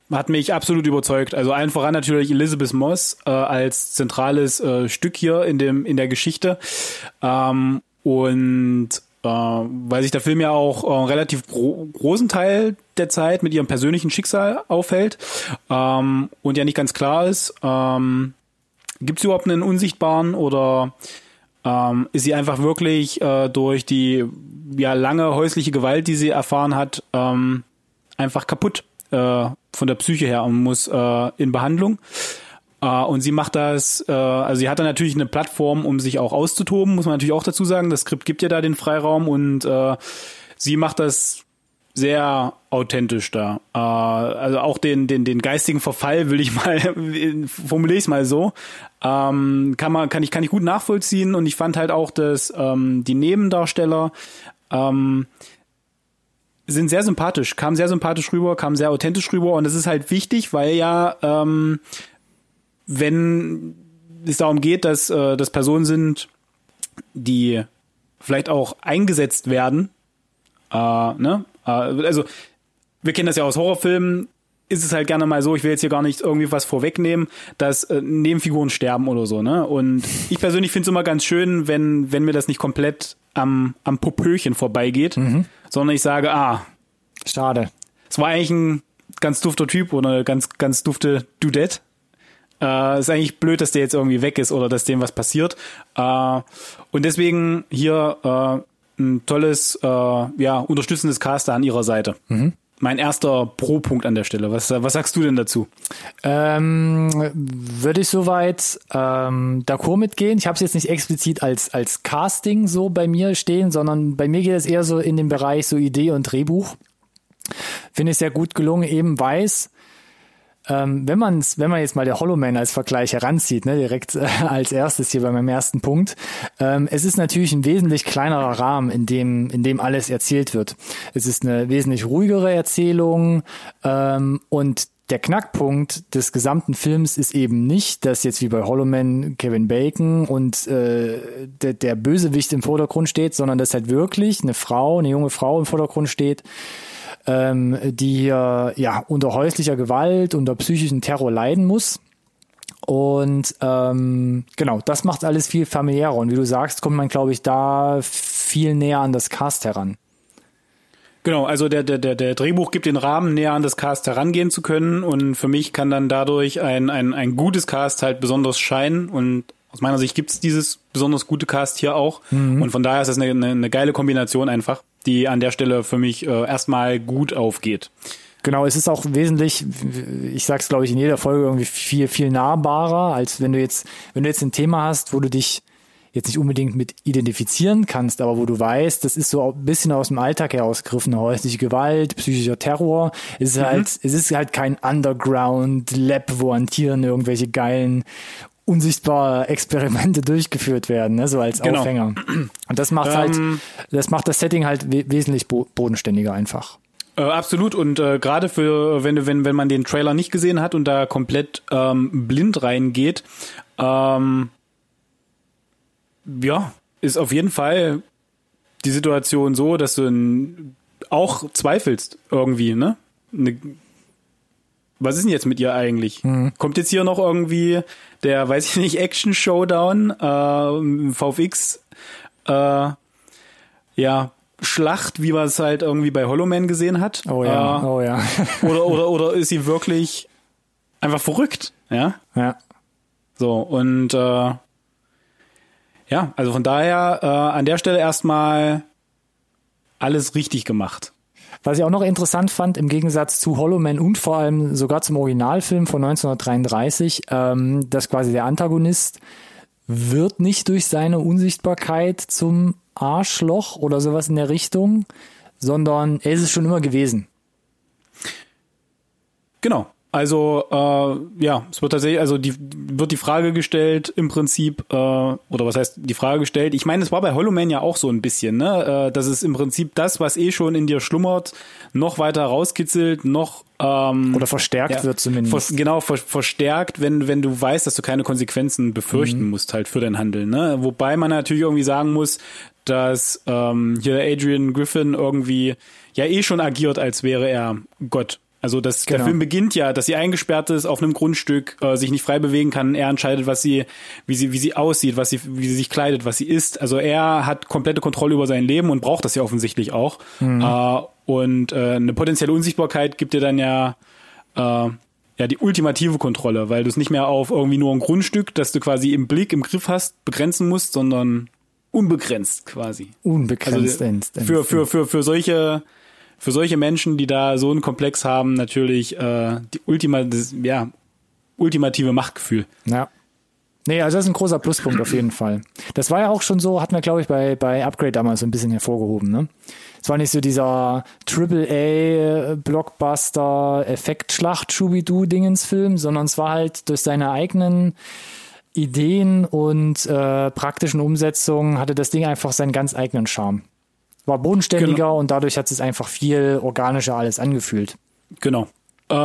hat mich absolut überzeugt. Also allen voran natürlich Elizabeth Moss äh, als zentrales äh, Stück hier in dem in der Geschichte ähm, und äh, weil sich der Film ja auch äh, einen relativ gro großen Teil der Zeit mit ihrem persönlichen Schicksal aufhält ähm, und ja nicht ganz klar ist, ähm, gibt es überhaupt einen unsichtbaren oder ähm, ist sie einfach wirklich äh, durch die ja lange häusliche Gewalt, die sie erfahren hat, ähm, einfach kaputt äh, von der Psyche her und muss äh, in Behandlung. Äh, und sie macht das, äh, also sie hat da natürlich eine Plattform, um sich auch auszutoben, muss man natürlich auch dazu sagen. Das Skript gibt ja da den Freiraum und äh, sie macht das sehr authentisch da. Äh, also auch den, den, den geistigen Verfall will ich mal, (laughs) formuliere ich es mal so, ähm, kann man, kann ich, kann ich gut nachvollziehen und ich fand halt auch, dass ähm, die Nebendarsteller ähm, sind sehr sympathisch, kamen sehr sympathisch rüber, kamen sehr authentisch rüber und das ist halt wichtig, weil ja, ähm, wenn es darum geht, dass äh, das Personen sind, die vielleicht auch eingesetzt werden, äh, ne? Äh, also wir kennen das ja aus Horrorfilmen, ist es halt gerne mal so, ich will jetzt hier gar nicht irgendwie was vorwegnehmen, dass äh, Nebenfiguren sterben oder so, ne? Und (laughs) ich persönlich finde es immer ganz schön, wenn, wenn mir das nicht komplett am, am Popöchen vorbeigeht, sondern ich sage, ah, Schade. es war eigentlich ein ganz dufter Typ oder ganz, ganz dufte Dudette. Äh, ist eigentlich blöd, dass der jetzt irgendwie weg ist oder dass dem was passiert. Äh, und deswegen hier äh, ein tolles, äh, ja, unterstützendes Caster an ihrer Seite. Mein erster Pro-Punkt an der Stelle. Was, was sagst du denn dazu? Ähm, würde ich soweit ähm, d'accord mitgehen. Ich habe es jetzt nicht explizit als, als Casting so bei mir stehen, sondern bei mir geht es eher so in den Bereich so Idee und Drehbuch. Finde ich sehr gut gelungen, eben weiß, ähm, wenn man wenn man jetzt mal der Hollow Man als Vergleich heranzieht, ne, direkt äh, (laughs) als erstes hier bei meinem ersten Punkt, ähm, es ist natürlich ein wesentlich kleinerer Rahmen, in dem in dem alles erzählt wird. Es ist eine wesentlich ruhigere Erzählung ähm, und der Knackpunkt des gesamten Films ist eben nicht, dass jetzt wie bei Hollow Man Kevin Bacon und äh, der, der Bösewicht im Vordergrund steht, sondern dass halt wirklich eine Frau, eine junge Frau im Vordergrund steht, ähm, die hier ja unter häuslicher Gewalt, unter psychischen Terror leiden muss. Und ähm, genau, das macht alles viel familiärer. Und wie du sagst, kommt man, glaube ich, da viel näher an das Cast heran. Genau, also der, der, der, der Drehbuch gibt den Rahmen, näher an das Cast herangehen zu können. Und für mich kann dann dadurch ein, ein, ein gutes Cast halt besonders scheinen. Und aus meiner Sicht gibt's dieses besonders gute Cast hier auch. Und von daher ist das eine, eine, eine geile Kombination einfach, die an der Stelle für mich äh, erstmal gut aufgeht. Genau, es ist auch wesentlich, ich sag's glaube ich in jeder Folge irgendwie viel, viel nahbarer, als wenn du jetzt, wenn du jetzt ein Thema hast, wo du dich jetzt nicht unbedingt mit identifizieren kannst, aber wo du weißt, das ist so ein bisschen aus dem Alltag herausgegriffen, häusliche Gewalt, psychischer Terror. Es ist halt, es ist halt kein Underground-Lab, wo an Tieren irgendwelche geilen unsichtbare Experimente (laughs) durchgeführt werden, ne, so als Genau. Aufhänger. Und das macht halt, Ähm. das macht das Setting halt we wesentlich bo bodenständiger einfach. Äh, absolut und äh, gerade für wenn du wenn wenn man den Trailer nicht gesehen hat und da komplett ähm, blind reingeht, ähm, ja, ist auf jeden Fall die Situation so, dass du auch zweifelst irgendwie, ne? eine was ist denn jetzt mit ihr eigentlich? Mhm. Kommt jetzt hier noch irgendwie der, weiß ich nicht, Action Showdown, äh, VFX, äh, ja, Schlacht, wie man es halt irgendwie bei Hollow Man gesehen hat. Oh ja, äh, oh ja. (laughs) oder, oder, oder ist sie wirklich einfach verrückt, ja? Ja. So, und äh, ja, also von daher äh, an der Stelle erstmal alles richtig gemacht. Was ich auch noch interessant fand, im Gegensatz zu Hollow Man und vor allem sogar zum Originalfilm von 1933, ähm, dass quasi der Antagonist wird nicht durch seine Unsichtbarkeit zum Arschloch oder sowas in der Richtung, sondern er ist es schon immer gewesen. Genau. Also äh, ja, es wird tatsächlich, also die wird die Frage gestellt im Prinzip, äh, oder was heißt die Frage gestellt? Ich meine, es war bei Hollow Man ja auch so ein bisschen, ne? Äh, dass es im Prinzip das, was eh schon in dir schlummert, noch weiter rauskitzelt, noch ähm, oder verstärkt ja, wird zumindest. Ver, genau, ver, verstärkt, wenn wenn du weißt, dass du keine Konsequenzen befürchten mhm. musst halt für dein Handeln. Ne? Wobei man natürlich irgendwie sagen muss, dass ähm, hier Adrian Griffin irgendwie ja eh schon agiert, als wäre er Gott also das, genau. der Film beginnt ja, dass sie eingesperrt ist auf einem Grundstück, äh, sich nicht frei bewegen kann. Er entscheidet, was sie, wie sie, wie sie aussieht, was sie, wie sie sich kleidet, was sie isst. Also er hat komplette Kontrolle über sein Leben und braucht das ja offensichtlich auch. Mhm. Äh, und äh, eine potenzielle Unsichtbarkeit gibt dir dann ja äh, ja die ultimative Kontrolle, weil du es nicht mehr auf irgendwie nur ein Grundstück, das du quasi im Blick, im Griff hast, begrenzen musst, sondern unbegrenzt quasi. Unbegrenzt. Also, für, für, für, für solche für solche Menschen, die da so einen Komplex haben, natürlich äh, die Ultima, das, ja, ultimative Machtgefühl. Ja. Nee, also das ist ein großer Pluspunkt auf jeden Fall. Das war ja auch schon so, hatten wir, glaube ich, bei, bei Upgrade damals so ein bisschen hervorgehoben, ne? Es war nicht so dieser Triple-A-Blockbuster-Effektschlacht-Schubidu-Dingensfilm, sondern es war halt durch seine eigenen Ideen und äh, praktischen Umsetzungen hatte das Ding einfach seinen ganz eigenen Charme war bodenständiger genau. und dadurch hat es einfach viel organischer alles angefühlt. Genau. Äh,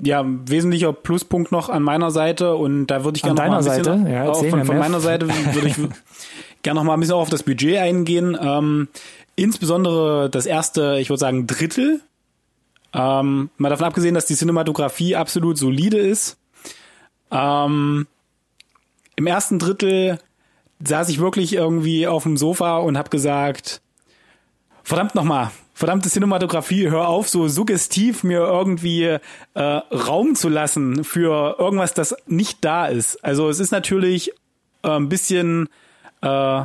ja, wesentlicher Pluspunkt noch an meiner Seite und da würde ich (laughs) gerne noch mal ein bisschen, Seite? Ja, auch von, von meiner Seite würde ich gerne noch mal ein bisschen auf das Budget eingehen. Ähm, insbesondere das erste, ich würde sagen Drittel. Ähm, mal davon abgesehen, dass die Cinematografie absolut solide ist. Ähm, Im ersten Drittel saß ich wirklich irgendwie auf dem Sofa und habe gesagt, verdammt nochmal, verdammte Cinematografie, hör auf, so suggestiv mir irgendwie äh, Raum zu lassen für irgendwas, das nicht da ist. Also es ist natürlich äh, ein bisschen äh,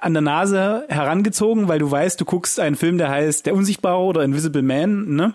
an der Nase herangezogen, weil du weißt, du guckst einen Film, der heißt Der Unsichtbare oder Invisible Man, ne?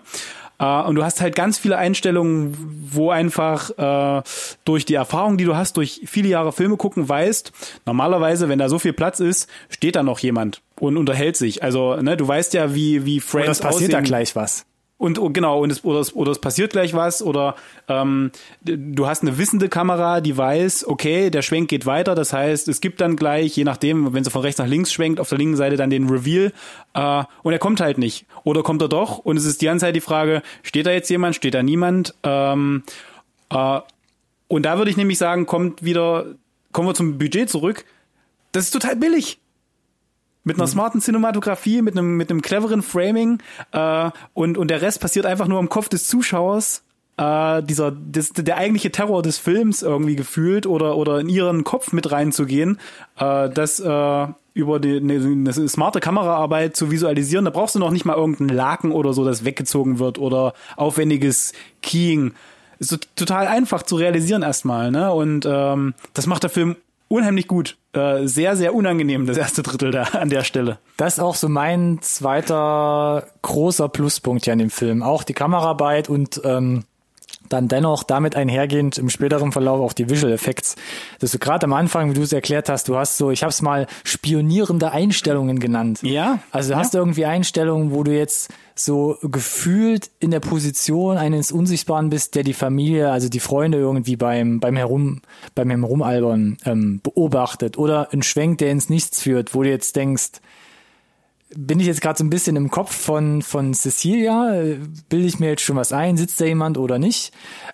Äh, und du hast halt ganz viele Einstellungen, wo einfach äh, durch die Erfahrung, die du hast, durch viele Jahre Filme gucken, weißt, normalerweise, wenn da so viel Platz ist, steht da noch jemand und unterhält sich. Also, ne, du weißt ja, wie, wie Frames Oder es passiert aussehen. da gleich was. Und, und genau, und es, oder, es, oder es passiert gleich was, oder ähm, du hast eine wissende Kamera, die weiß, okay, der Schwenk geht weiter, das heißt, es gibt dann gleich, je nachdem, wenn sie von rechts nach links schwenkt, auf der linken Seite dann den Reveal, äh, und er kommt halt nicht. Oder kommt er doch, und es ist die ganze Zeit die Frage, steht da jetzt jemand, steht da niemand? Ähm, äh, und da würde ich nämlich sagen, kommt wieder, kommen wir zum Budget zurück, das ist total billig mit einer mhm. smarten Cinematografie, mit einem mit einem cleveren Framing äh, und und der Rest passiert einfach nur im Kopf des Zuschauers. Äh, dieser das, der eigentliche Terror des Films irgendwie gefühlt oder oder in ihren Kopf mit reinzugehen, äh, das äh, über die eine, eine smarte Kameraarbeit zu visualisieren, da brauchst du noch nicht mal irgendeinen Laken oder so, das weggezogen wird oder aufwendiges Keying. Ist so total einfach zu realisieren erstmal, ne? Und ähm, das macht der Film unheimlich gut. Äh, sehr, sehr unangenehm, das erste Drittel da an der Stelle. Das ist auch so mein zweiter großer Pluspunkt hier an dem Film. Auch die Kameraarbeit und ähm, dann dennoch damit einhergehend im späteren Verlauf auch die Visual Effects. Dass du gerade am Anfang, wie du es erklärt hast, du hast so, ich habe es mal spionierende Einstellungen genannt. Ja. Also du hast irgendwie Einstellungen, wo du jetzt so gefühlt in der Position eines Unsichtbaren bist, der die Familie, also die Freunde irgendwie beim beim Herum beim Herumalbern ähm, beobachtet oder ein Schwenk, der ins Nichts führt, wo du jetzt denkst, bin ich jetzt gerade so ein bisschen im Kopf von, von Cecilia. Bilde ich mir jetzt schon was ein? Sitzt da jemand oder nicht?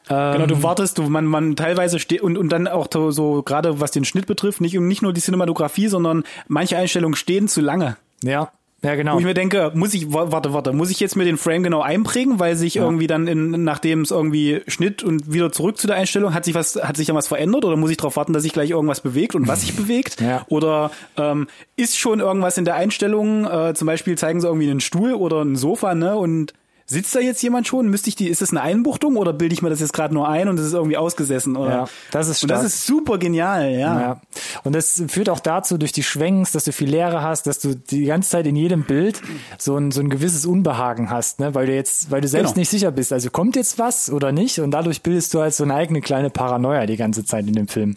Ähm, genau, du wartest, du, man, man teilweise steht und, und dann auch so, so gerade was den Schnitt betrifft, nicht, nicht nur die Cinematografie, sondern manche Einstellungen stehen zu lange. Ja, Ja, genau. Wo ich mir denke, muss ich, warte, warte, muss ich jetzt mir den Frame genau einprägen, weil sich ja. irgendwie dann in, nachdem es irgendwie Schnitt und wieder zurück zu der Einstellung, hat sich was, hat sich dann was verändert oder muss ich darauf warten, dass sich gleich irgendwas bewegt und was sich (laughs) bewegt? Ja. Oder ähm, ist schon irgendwas in der Einstellung, äh, zum Beispiel zeigen sie irgendwie einen Stuhl oder ein Sofa, ne? Und Sitzt da jetzt jemand schon? Müsste ich die, ist das eine Einbuchtung oder bilde ich mir das jetzt gerade nur ein und das ist irgendwie ausgesessen? Oder? Ja, das ist stark. Und das ist super genial, ja. ja. Und das führt auch dazu durch die Schwenks, dass du viel Leere hast, dass du die ganze Zeit in jedem Bild so ein, so ein gewisses Unbehagen hast, ne? weil du jetzt, weil du selbst genau. nicht sicher bist. Also kommt jetzt was oder nicht? Und dadurch bildest du halt so eine eigene kleine Paranoia die ganze Zeit in dem Film.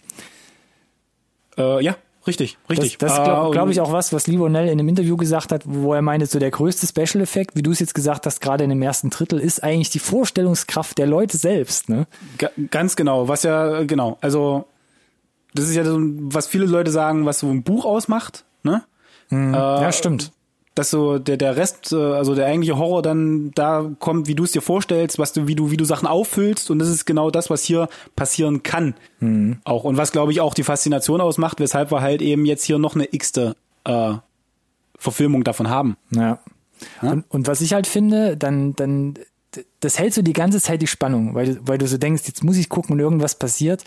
Äh, ja, Richtig, richtig. Das, das ist, glaube glaub ich, auch was, was Livonell in einem Interview gesagt hat, wo er meinte, so der größte Special-Effekt, wie du es jetzt gesagt hast, gerade in dem ersten Drittel, ist eigentlich die Vorstellungskraft der Leute selbst. Ne? ganz genau, was ja, genau, also das ist ja so, was viele Leute sagen, was so ein Buch ausmacht. Ne? Mhm, äh, ja, stimmt dass so der der Rest, äh, also der eigentliche Horror dann da kommt, wie du es dir vorstellst, was du wie du wie du Sachen auffüllst und das ist genau das, was hier passieren kann, mhm. auch und was glaube ich auch die Faszination ausmacht, weshalb wir halt eben jetzt hier noch eine x-te äh, Verfilmung davon haben. Ja. ja? Und, und was ich halt finde, dann dann das hält so die ganze Zeit die Spannung, weil, weil du so denkst, jetzt muss ich gucken und irgendwas passiert.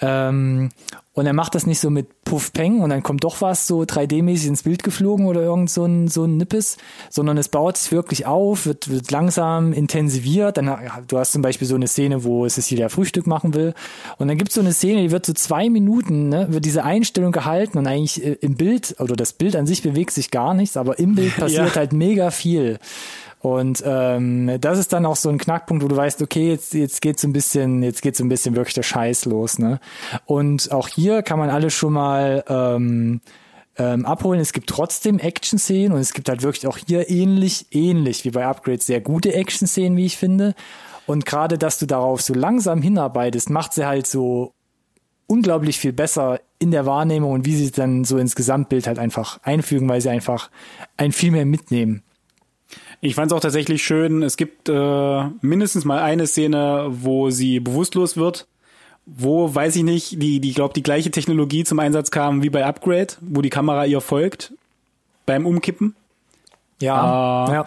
Ähm, und er macht das nicht so mit Puff Peng und dann kommt doch was so 3D-mäßig ins Bild geflogen oder irgend so ein, so ein Nippes, sondern es baut sich wirklich auf, wird, wird langsam intensiviert. Dann, du hast zum Beispiel so eine Szene, wo Cecilia Frühstück machen will. Und dann gibt es so eine Szene, die wird so zwei Minuten, ne, wird diese Einstellung gehalten und eigentlich äh, im Bild, oder das Bild an sich bewegt sich gar nichts, aber im Bild (laughs) passiert ja. halt mega viel. Und ähm, das ist dann auch so ein Knackpunkt, wo du weißt, okay, jetzt, jetzt geht's ein bisschen, jetzt geht's ein bisschen wirklich der Scheiß los, ne? Und auch hier kann man alles schon mal ähm, ähm, abholen. Es gibt trotzdem Action-Szenen und es gibt halt wirklich auch hier ähnlich, ähnlich wie bei Upgrade sehr gute Action-Szenen, wie ich finde. Und gerade, dass du darauf so langsam hinarbeitest, macht sie halt so unglaublich viel besser in der Wahrnehmung und wie sie dann so ins Gesamtbild halt einfach einfügen, weil sie einfach ein viel mehr mitnehmen. Ich fand es auch tatsächlich schön. Es gibt äh, mindestens mal eine Szene, wo sie bewusstlos wird, wo weiß ich nicht, die die glaube die gleiche Technologie zum Einsatz kam wie bei Upgrade, wo die Kamera ihr folgt beim Umkippen. Ja. Äh, ja.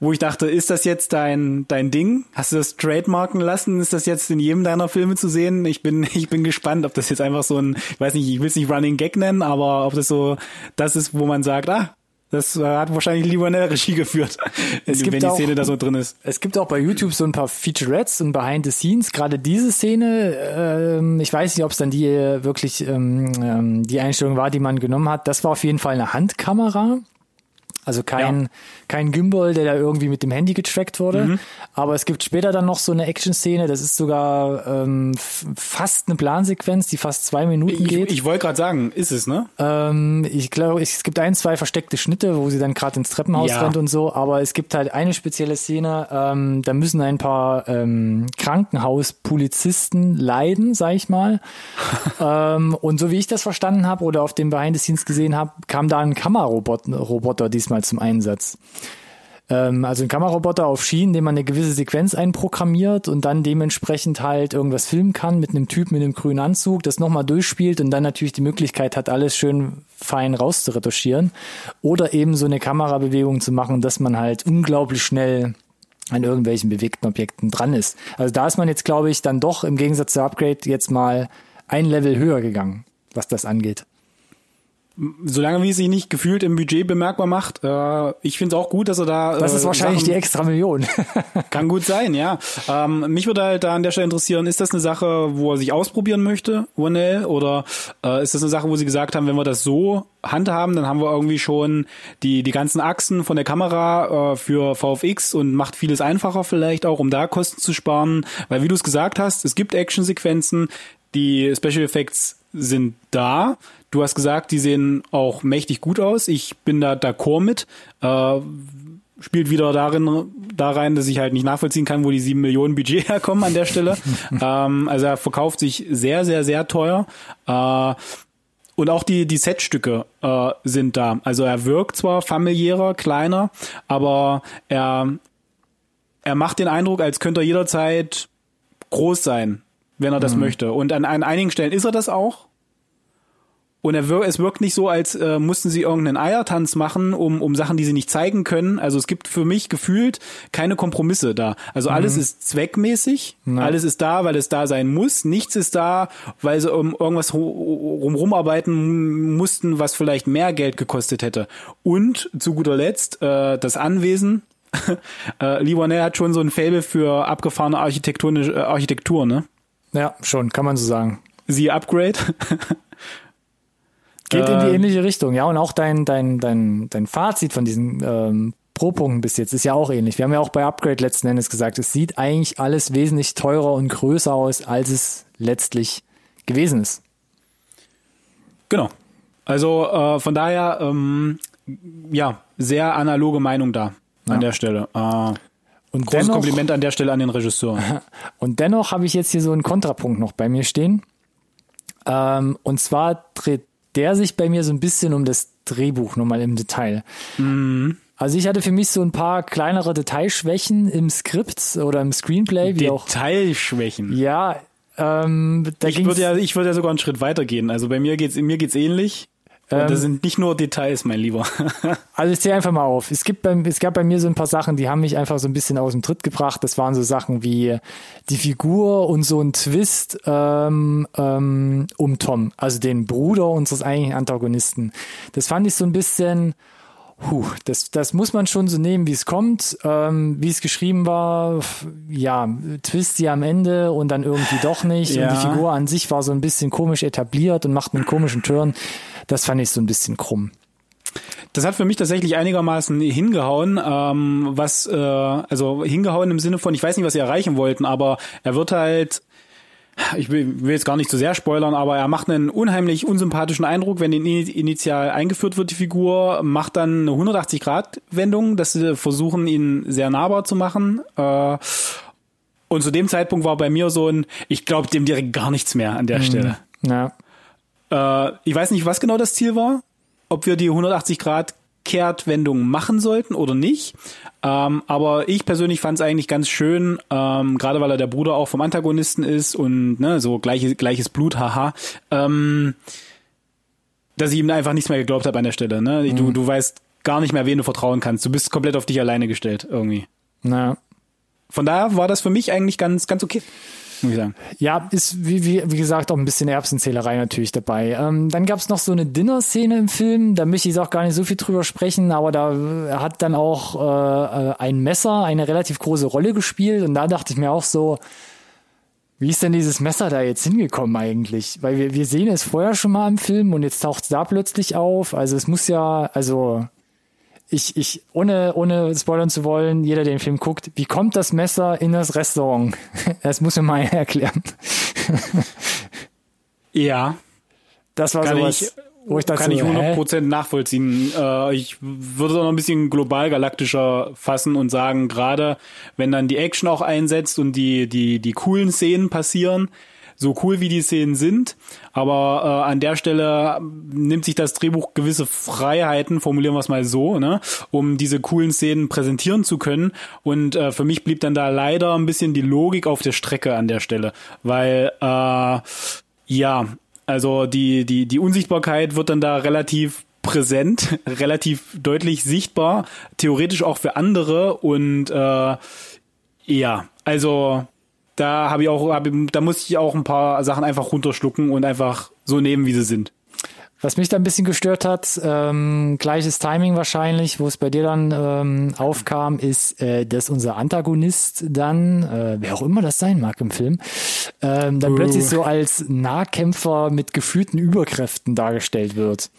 Wo ich dachte, ist das jetzt dein dein Ding? Hast du das trademarken lassen? Ist das jetzt in jedem deiner Filme zu sehen? Ich bin (laughs) ich bin gespannt, ob das jetzt einfach so ein, ich weiß nicht, ich will es nicht Running Gag nennen, aber ob das so das ist, wo man sagt, ah, das äh, hat wahrscheinlich lieber eine Regie geführt, (laughs) es gibt wenn die auch, Szene da so drin ist. Es gibt auch bei YouTube so ein paar Featurettes und Behind the Scenes. Gerade diese Szene, ähm, ich weiß nicht, ob es dann die äh, wirklich ähm, ähm, die Einstellung war, die man genommen hat. Das war auf jeden Fall eine Handkamera. Also kein, ja. kein Gimbal, der da irgendwie mit dem Handy getrackt wurde. Mhm. Aber es gibt später dann noch so eine Action-Szene, das ist sogar ähm, fast eine Plansequenz, die fast zwei Minuten ich, geht. Ich wollte gerade sagen, ist es, ne? Ähm, ich glaube, es gibt ein, zwei versteckte Schnitte, wo sie dann gerade ins Treppenhaus ja. rennt und so, aber es gibt halt eine spezielle Szene, ähm, da müssen ein paar ähm, Krankenhauspolizisten leiden, sag ich mal. (laughs) ähm, und so wie ich das verstanden habe oder auf dem Behind the Scenes gesehen habe, kam da ein Kameraroboter diesmal mal zum Einsatz. Ähm, also ein Kameraroboter auf Schienen, den man eine gewisse Sequenz einprogrammiert und dann dementsprechend halt irgendwas filmen kann mit einem Typ mit einem grünen Anzug, das nochmal durchspielt und dann natürlich die Möglichkeit hat, alles schön fein rauszuretuschieren. Oder eben so eine Kamerabewegung zu machen, dass man halt unglaublich schnell an irgendwelchen bewegten Objekten dran ist. Also da ist man jetzt, glaube ich, dann doch im Gegensatz zu Upgrade jetzt mal ein Level höher gegangen, was das angeht solange wie es sich nicht gefühlt im Budget bemerkbar macht. Äh, ich finde es auch gut, dass er da. Das ist äh, wahrscheinlich Sachen, die extra Million. (laughs) kann gut sein, ja. Ähm, mich würde halt da an der Stelle interessieren, ist das eine Sache, wo er sich ausprobieren möchte, Warnell, oder äh, ist das eine Sache, wo sie gesagt haben, wenn wir das so handhaben, dann haben wir irgendwie schon die die ganzen Achsen von der Kamera äh, für VFX und macht vieles einfacher vielleicht auch, um da Kosten zu sparen, weil wie du es gesagt hast, es gibt Actionsequenzen, die Special Effects sind da. Du hast gesagt, die sehen auch mächtig gut aus. Ich bin da d'accord mit. Äh, spielt wieder darin, da rein, dass ich halt nicht nachvollziehen kann, wo die sieben Millionen Budget (laughs) herkommen an der Stelle. (laughs) ähm, also er verkauft sich sehr, sehr, sehr teuer. Äh, und auch die, die Setstücke äh, sind da. Also er wirkt zwar familiärer, kleiner, aber er, er macht den Eindruck, als könnte er jederzeit groß sein wenn er das mhm. möchte. Und an, an einigen Stellen ist er das auch. und er wir es wirkt nicht so, als äh, mussten sie irgendeinen Eiertanz machen, um, um Sachen, die sie nicht zeigen können. Also es gibt für mich gefühlt keine Kompromisse da. Also alles ist zweckmäßig, Ja. alles ist da, weil es da sein muss. Nichts ist da, weil sie um irgendwas ru- rum arbeiten mussten, was vielleicht mehr Geld gekostet hätte. Und zu guter Letzt äh, das Anwesen. (laughs) äh, Lee Wanell hat schon so ein Faible für abgefahrene Architektur, äh, Architektur, ne? Ja, schon, kann man so sagen. Sie Upgrade. (laughs) Geht in die Ähm. ähnliche Richtung, ja. Und auch dein, dein, dein, dein Fazit von diesen ähm, Pro-Punkten bis jetzt ist ja auch ähnlich. Wir haben ja auch bei Upgrade letzten Endes gesagt, es sieht eigentlich alles wesentlich teurer und größer aus, als es letztlich gewesen ist. Genau. Also äh, von daher, ähm, ja, sehr analoge Meinung da Ja. an der Stelle. Äh, Und großes dennoch, Kompliment an der Stelle an den Regisseur. (laughs) und dennoch habe ich jetzt hier so einen Kontrapunkt noch bei mir stehen. Ähm, und zwar dreht der sich bei mir so ein bisschen um das Drehbuch nochmal im Detail. Also ich hatte für mich so ein paar kleinere Detailschwächen im Skript oder im Screenplay, wie auch. Detailschwächen. Ja, ähm, Ich würde ja, ich würde ja sogar einen Schritt weiter gehen. Also bei mir geht's, mir geht's ähnlich. Ähm, das sind nicht nur Details, mein Lieber. (laughs) Also ich zähle einfach mal auf. Es gibt beim, es gab bei mir so ein paar Sachen, die haben mich einfach so ein bisschen aus dem Tritt gebracht. Das waren so Sachen wie die Figur und so ein Twist ähm, ähm, um Tom, also den Bruder unseres eigentlichen Antagonisten. Das fand ich so ein bisschen, Puh, das, das muss man schon so nehmen, wie es kommt, ähm, wie es geschrieben war. Ja, Twist sie am Ende und dann irgendwie doch nicht. Ja. Und die Figur an sich war so ein bisschen komisch etabliert und macht einen komischen Turn. Das fand ich so ein bisschen krumm. Das hat für mich tatsächlich einigermaßen hingehauen, ähm, was, äh, also hingehauen im Sinne von, ich weiß nicht, was sie erreichen wollten, aber er wird halt, ich will, jetzt gar nicht zu sehr spoilern, aber er macht einen unheimlich unsympathischen Eindruck, wenn ihn ini- initial eingeführt wird, die Figur, macht dann eine 180-Grad-Wendung, dass sie versuchen, ihn sehr nahbar zu machen. Äh, und zu dem Zeitpunkt war bei mir so ein, ich glaube dem direkt gar nichts mehr an der Stelle. Ja. Äh, ich weiß nicht, was genau das Ziel war, ob wir die 180 Grad Kehrtwendung machen sollten oder nicht. Ähm, aber ich persönlich fand es eigentlich ganz schön, ähm, gerade weil er der Bruder auch vom Antagonisten ist und ne, so gleiche, gleiches Blut, haha. Ähm, dass ich ihm einfach nichts mehr geglaubt habe an der Stelle. Ne? Du, du weißt gar nicht mehr, wen du vertrauen kannst. Du bist komplett auf dich alleine gestellt irgendwie. Na, Von daher war das für mich eigentlich ganz, ganz okay. Ja, ist wie, wie, wie gesagt auch ein bisschen Erbsenzählerei natürlich dabei. Ähm, dann gab's noch so eine Dinner-Szene im Film, da möchte ich auch gar nicht so viel drüber sprechen, aber da äh, hat dann auch äh, äh, ein Messer eine relativ große Rolle gespielt und da dachte ich mir auch so, wie ist denn dieses Messer da jetzt hingekommen eigentlich? Weil wir, wir sehen es vorher schon mal im Film und jetzt taucht es da plötzlich auf. Also es muss ja, also ich, ich, ohne, ohne spoilern zu wollen, jeder, der den Film guckt, wie kommt das Messer in das Restaurant? (laughs) Das muss mir mal erklären. (laughs) Ja, Das war Kann sowas, ich- wo ich dachte, kann ich so, hä? 100% nachvollziehen. Äh, ich würde es auch noch ein bisschen global galaktischer fassen und sagen, gerade wenn dann die Action auch einsetzt und die, die, die coolen Szenen passieren, so cool wie die Szenen sind, aber äh, an der Stelle nimmt sich das Drehbuch gewisse Freiheiten, formulieren wir es mal so, ne, um diese coolen Szenen präsentieren zu können. Und äh, für mich blieb dann da leider ein bisschen die Logik auf der Strecke an der Stelle, weil äh, ja, also die, die, die Unsichtbarkeit wird dann da relativ präsent, (laughs) relativ deutlich sichtbar, theoretisch auch für andere. Und äh, ja, also da habe ich auch, hab, da muss ich auch ein paar Sachen einfach runterschlucken und einfach so nehmen, wie sie sind. Was mich da ein bisschen gestört hat, ähm, gleiches Timing wahrscheinlich, wo es bei dir dann ähm, aufkam, ist, äh, dass unser Antagonist dann, äh, wer auch immer das sein mag im Film, ähm, dann Uh. plötzlich so als Nahkämpfer mit gefühlten Überkräften dargestellt wird.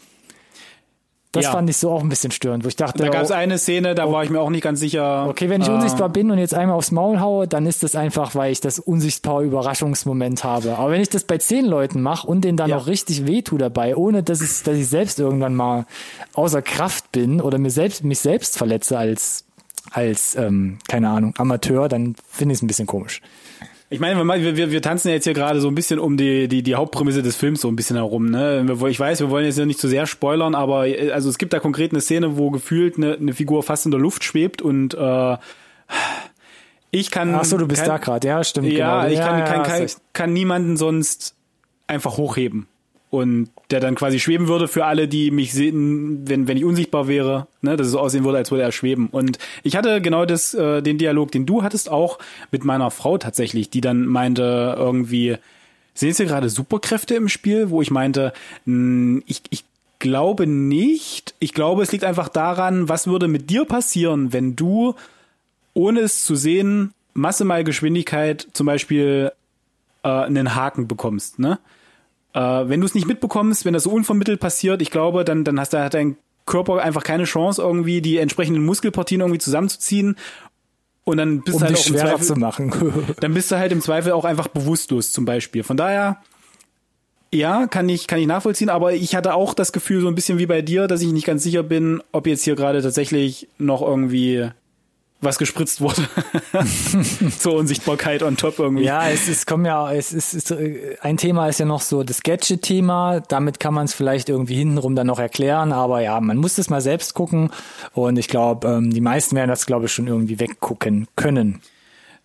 Das Ja. fand ich so auch ein bisschen störend, wo ich dachte, Da gab es oh, eine Szene, da war ich mir auch nicht ganz sicher. okay, wenn ich äh, unsichtbar bin und jetzt einmal aufs Maul haue, dann ist das einfach, weil ich das unsichtbare Überraschungsmoment habe. Aber wenn ich das bei zehn Leuten mache und denen dann Ja. auch richtig wehtue dabei, ohne dass ich, dass ich selbst irgendwann mal außer Kraft bin oder mir selbst, mich selbst verletze als, als ähm, keine Ahnung, Amateur, dann finde ich es ein bisschen komisch. Ich meine, wir, wir, wir tanzen ja jetzt hier gerade so ein bisschen um die, die, die Hauptprämisse des Films so ein bisschen herum. Ne? Ich weiß, wir wollen jetzt ja nicht zu sehr spoilern, aber äh, also es gibt da konkret eine Szene, wo gefühlt eine, eine Figur fast in der Luft schwebt und äh, ich kann. Ach so, du bist kann, da gerade, ja, stimmt. Ja, genau. ich kann, ja, kann, hast kann, recht. kann niemanden sonst einfach hochheben. Und der dann quasi schweben würde für alle, die mich sehen, wenn, wenn ich unsichtbar wäre, ne, dass es so aussehen würde, als würde er schweben. Und ich hatte genau das, äh, den Dialog, den du hattest, auch mit meiner Frau tatsächlich, die dann meinte, irgendwie, sehen Sie gerade Superkräfte im Spiel, wo ich meinte, mh, ich, ich glaube nicht. Ich glaube, es liegt einfach daran, was würde mit dir passieren, wenn du, ohne es zu sehen, Masse mal Geschwindigkeit zum Beispiel äh, einen Haken bekommst, ne? Äh, wenn du es nicht mitbekommst, wenn das so unvermittelt passiert, ich glaube, dann, dann hast du, hat dein Körper einfach keine Chance, irgendwie die entsprechenden Muskelpartien irgendwie zusammenzuziehen. Und dann bist um du halt auch im schwerer Zweifel, zu machen. (laughs) (laughs) dann bist du halt im Zweifel auch einfach bewusstlos zum Beispiel. Von daher, ja, kann ich, kann ich nachvollziehen, aber ich hatte auch das Gefühl, so ein bisschen wie bei dir, dass ich nicht ganz sicher bin, ob jetzt hier gerade tatsächlich noch irgendwie was gespritzt wurde (laughs) zur Unsichtbarkeit on top irgendwie. Ja, es ist, kommen ja, es ist, ist, äh, ein Thema ist ja noch so das Gadget-Thema. Damit kann man es vielleicht irgendwie hintenrum dann noch erklären, aber ja, man muss das mal selbst gucken und ich glaube, ähm, die meisten werden das, glaube ich, schon irgendwie weggucken können.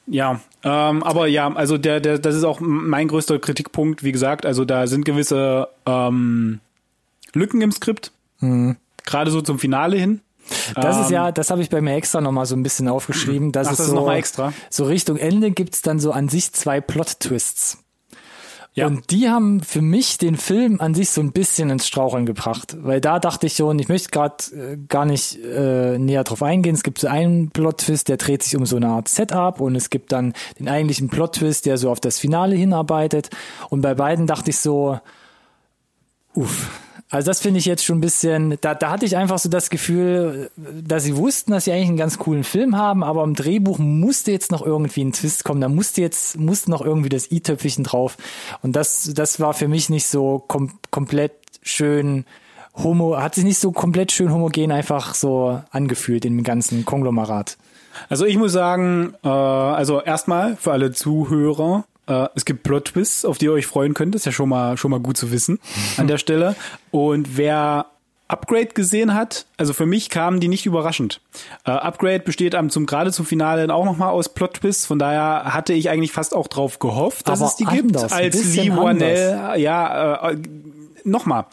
Ja, ähm, aber ja, also der, der, das ist auch mein größter Kritikpunkt, wie gesagt, also da sind gewisse ähm, Lücken im Skript, Mhm. gerade so zum Finale hin. Das ist Ähm, ja, das habe ich bei mir extra nochmal so ein bisschen aufgeschrieben. Das Ach, ist das ist so, noch mal extra? so Richtung Ende gibt's dann so an sich zwei Plot-Twists. Ja. Und die haben für mich den Film an sich so ein bisschen ins Straucheln gebracht, weil da dachte ich schon, ich möchte gerade äh, gar nicht äh, näher drauf eingehen. Es gibt so einen Plot-Twist, der dreht sich um so eine Art Setup und es gibt dann den eigentlichen Plot-Twist, der so auf das Finale hinarbeitet. Und bei beiden dachte ich so, uff. Also das finde ich jetzt schon ein bisschen, da, da hatte ich einfach so das Gefühl, dass sie wussten, dass sie eigentlich einen ganz coolen Film haben, aber im Drehbuch musste jetzt noch irgendwie ein Twist kommen, da musste jetzt, musste noch irgendwie das i-Töpfchen drauf. Und das, das war für mich nicht so kom komplett schön homo, hat sich nicht so komplett schön homogen einfach so angefühlt in dem ganzen Konglomerat. Also ich muss sagen, äh, also erstmal für alle Zuhörer, äh, es gibt Plot-Twists, auf die ihr euch freuen könnt. Das ist ja schon mal, schon mal gut zu wissen an der Stelle. Und wer Upgrade gesehen hat, also für mich kamen die nicht überraschend. Äh, Upgrade besteht am, zum, gerade zum Finale auch nochmal aus Plot-Twists, von daher hatte ich eigentlich fast auch drauf gehofft, dass Aber es die anders, gibt, als Lee Wanell, ja, äh, nochmal.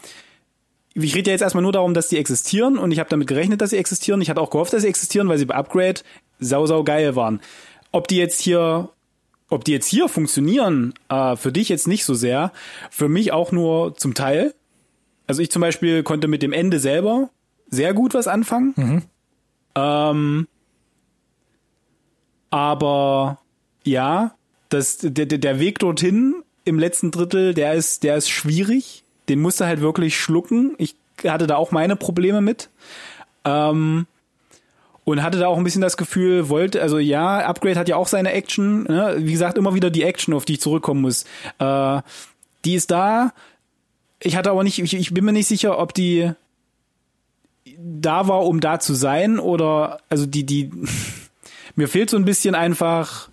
Ich rede ja jetzt erstmal nur darum, dass die existieren und ich habe damit gerechnet, dass sie existieren. Ich hatte auch gehofft, dass sie existieren, weil sie bei Upgrade sau, sau geil waren. Ob die jetzt hier, ob die jetzt hier funktionieren, äh, für dich jetzt nicht so sehr, für mich auch nur zum Teil. Also ich zum Beispiel konnte mit dem Ende selber sehr gut was anfangen. Ähm, aber ja, das, der, der der Weg dorthin im letzten Drittel, der ist, der ist schwierig. Den musst du halt wirklich schlucken. Ich hatte da auch meine Probleme mit. Ähm, und hatte da auch ein bisschen das Gefühl, wollte, also ja, Upgrade hat ja auch seine Action, ne? wie gesagt, immer wieder die Action, auf die ich zurückkommen muss. Äh, die ist da. Ich hatte aber nicht, ich, ich bin mir nicht sicher, ob die da war, um da zu sein, oder also die, die (laughs) mir fehlt so ein bisschen einfach.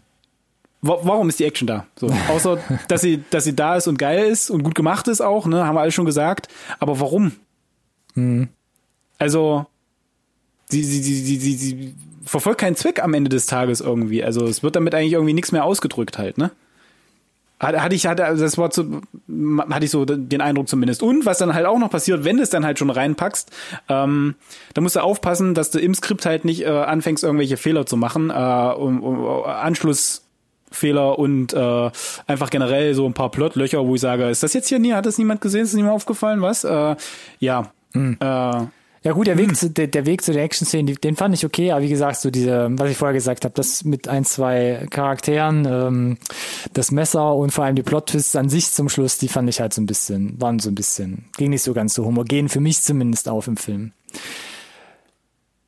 wa- Warum ist die Action da? So, außer (laughs) dass sie, dass sie da ist und geil ist und gut gemacht ist auch, ne, haben wir alles schon gesagt. Aber warum? Also sie, sie, sie, sie, sie, verfolgt keinen Zweck am Ende des Tages irgendwie. Also es wird damit eigentlich irgendwie nichts mehr ausgedrückt halt, ne? Hatte hatte ich, hatte, also das war zu, hatte ich so den Eindruck zumindest. Und was dann halt auch noch passiert, wenn du es dann halt schon reinpackst, ähm, da musst du aufpassen, dass du im Skript halt nicht äh, anfängst, irgendwelche Fehler zu machen, äh, um, um, Anschlussfehler und äh, einfach generell so ein paar Plotlöcher, wo ich sage, ist das jetzt hier nie, hat das niemand gesehen, ist das niemand aufgefallen, was? Äh, ja. Äh, Ja gut, der Weg zu der, der Weg zu der Action-Szene, den fand ich okay, aber wie gesagt, so diese, was ich vorher gesagt habe, das mit ein, zwei Charakteren, ähm, das Messer und vor allem die Plot-Twists an sich zum Schluss, die fand ich halt so ein bisschen, waren so ein bisschen, ging nicht so ganz so homogen, für mich zumindest auf im Film.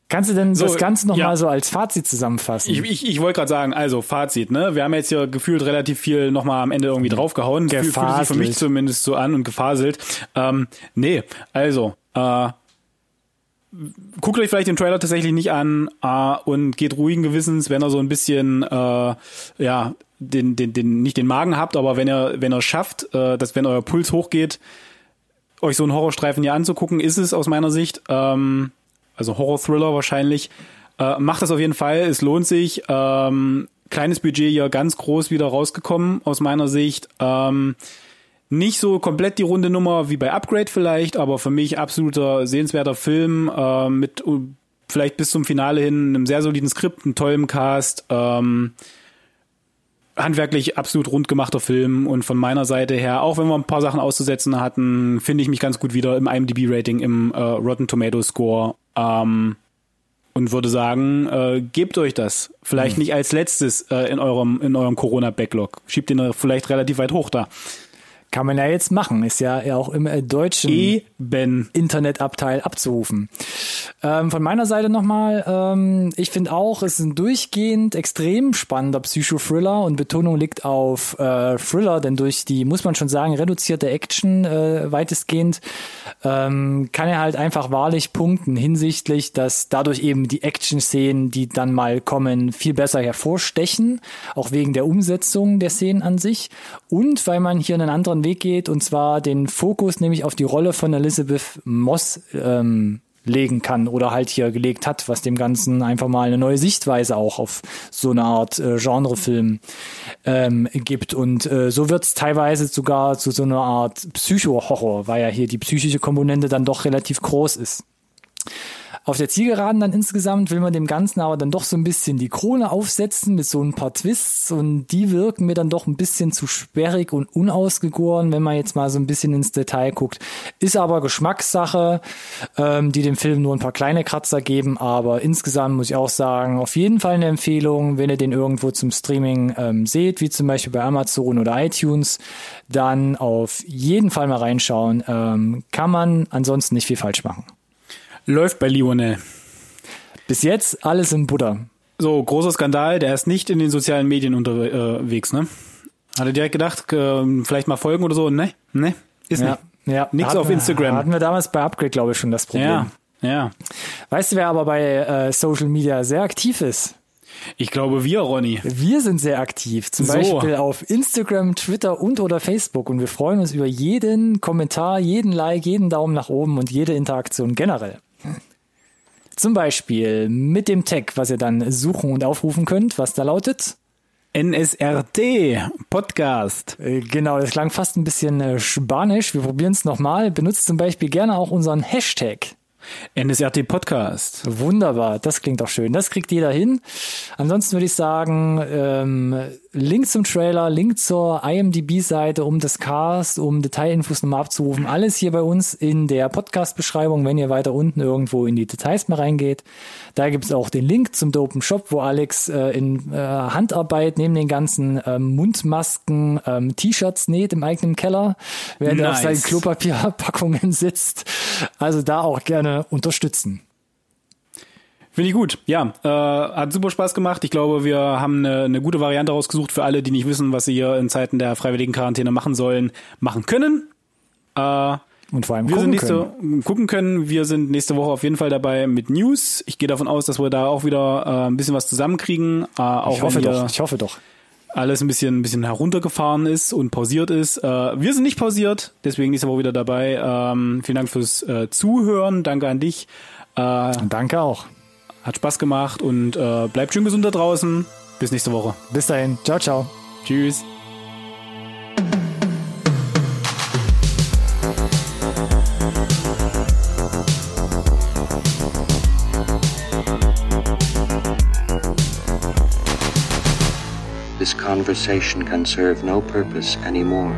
Kannst du denn So, das Ganze nochmal ja. so als Fazit zusammenfassen? Ich, ich, ich wollte gerade sagen, also Fazit, ne? Wir haben jetzt hier gefühlt relativ viel nochmal am Ende irgendwie draufgehauen. Gefühl- Fühlt sich für mich zumindest so an und gefaselt. Ähm, nee, also, äh, guckt euch vielleicht den Trailer tatsächlich nicht an äh, und geht ruhigen Gewissens, wenn ihr so ein bisschen, äh, ja, den, den, den, nicht den Magen habt, aber wenn ihr, wenn ihr schafft, äh, dass wenn euer Puls hochgeht, euch so einen Horrorstreifen hier anzugucken, ist es aus meiner Sicht, ähm, also Horror-Thriller wahrscheinlich. Äh, macht das auf jeden Fall, es lohnt sich. Ähm, kleines Budget hier ganz groß wieder rausgekommen aus meiner Sicht. Ähm, Nicht so komplett die runde Nummer wie bei Upgrade vielleicht, aber für mich absoluter sehenswerter Film äh, mit uh, vielleicht bis zum Finale hin einem sehr soliden Skript, einem tollen Cast. Ähm, handwerklich absolut rund gemachter Film und von meiner Seite her, auch wenn wir ein paar Sachen auszusetzen hatten, finde ich mich ganz gut wieder im IMDb-Rating, im äh, Rotten Tomato Score. Ähm, und würde sagen, äh, gebt euch das. Vielleicht mhm. nicht als letztes äh, in eurem, in eurem Corona-Backlog. Schiebt ihn vielleicht relativ weit hoch da. Kann man ja jetzt machen, ist ja auch im äh, deutschen Eben. Internetabteil abzurufen. Ähm, von meiner Seite nochmal, ähm, ich finde auch, es ist ein durchgehend extrem spannender Psychothriller und Betonung liegt auf äh, Thriller, denn durch die, muss man schon sagen, reduzierte Action äh, weitestgehend ähm, kann er halt einfach wahrlich punkten hinsichtlich, dass dadurch eben die Action-Szenen, die dann mal kommen, viel besser hervorstechen, auch wegen der Umsetzung der Szenen an sich und weil man hier einen anderen Weg geht und zwar den Fokus nämlich auf die Rolle von Elizabeth Moss ähm, legen kann oder halt hier gelegt hat, was dem Ganzen einfach mal eine neue Sichtweise auch auf so eine Art äh, Genrefilm ähm, gibt. Und äh, so wird es teilweise sogar zu so einer Art Psycho-Horror, weil ja hier die psychische Komponente dann doch relativ groß ist. Auf der Zielgeraden dann insgesamt will man dem Ganzen aber dann doch so ein bisschen die Krone aufsetzen mit so ein paar Twists und die wirken mir dann doch ein bisschen zu sperrig und unausgegoren, wenn man jetzt mal so ein bisschen ins Detail guckt. Ist aber Geschmackssache, ähm, die dem Film nur ein paar kleine Kratzer geben, aber insgesamt muss ich auch sagen, auf jeden Fall eine Empfehlung, wenn ihr den irgendwo zum Streaming ähm, seht, wie zum Beispiel bei Amazon oder iTunes, dann auf jeden Fall mal reinschauen. Ähm, kann man ansonsten nicht viel falsch machen. Läuft bei Lionel. Bis jetzt alles in Butter. So, großer Skandal, der ist nicht in den sozialen Medien unterwegs, ne? Hat er direkt gedacht, äh, vielleicht mal folgen oder so? Ne? Ne? Ist ja, nicht. Ja. Nichts auf Instagram. Hatten wir damals bei Upgrade, glaube ich, schon das Problem. Ja, ja. Weißt du, wer aber bei äh, Social Media sehr aktiv ist? Ich glaube, wir, Ronny. Wir sind sehr aktiv. Zum so. Beispiel auf Instagram, Twitter und oder Facebook. Und wir freuen uns über jeden Kommentar, jeden Like, jeden Daumen nach oben und jede Interaktion generell. Zum Beispiel mit dem Tag, was ihr dann suchen und aufrufen könnt, was da lautet. NSRT Podcast. Äh, genau, das klang fast ein bisschen äh, spanisch. Wir probieren es nochmal. Benutzt zum Beispiel gerne auch unseren Hashtag. NSRT Podcast. Wunderbar, das klingt doch schön. Das kriegt jeder hin. Ansonsten würde ich sagen, ähm, Link zum Trailer, Link zur IMDb-Seite, um das Cast, um Detailinfos nochmal abzurufen. Alles hier bei uns in der Podcast-Beschreibung, wenn ihr weiter unten irgendwo in die Details mal reingeht. Da gibt es auch den Link zum Dopen Shop, wo Alex äh, in äh, Handarbeit neben den ganzen ähm, Mundmasken ähm, T-Shirts näht im eigenen Keller, während nice. er auf seinen Klopapierpackungen sitzt. Also da auch gerne unterstützen. Finde ich gut. Ja, äh, hat super Spaß gemacht. Ich glaube, wir haben eine, eine gute Variante rausgesucht für alle, die nicht wissen, was sie hier in Zeiten der freiwilligen Quarantäne machen sollen, machen können. Äh, und vor allem wir gucken, nächste, können. gucken können. Wir sind nächste Woche auf jeden Fall dabei mit News. Ich gehe davon aus, dass wir da auch wieder äh, ein bisschen was zusammenkriegen. Äh, auch ich hoffe doch. Ich hoffe doch. Alles ein bisschen, ein bisschen heruntergefahren ist und pausiert ist. Äh, wir sind nicht pausiert, deswegen nächste Woche wieder dabei. Ähm, vielen Dank fürs äh, Zuhören. Danke an dich. Äh, Danke auch. Hat Spaß gemacht und äh, bleibt schön gesund da draußen. Bis nächste Woche. Bis dahin. Ciao, ciao. Tschüss. This conversation can serve no purpose anymore.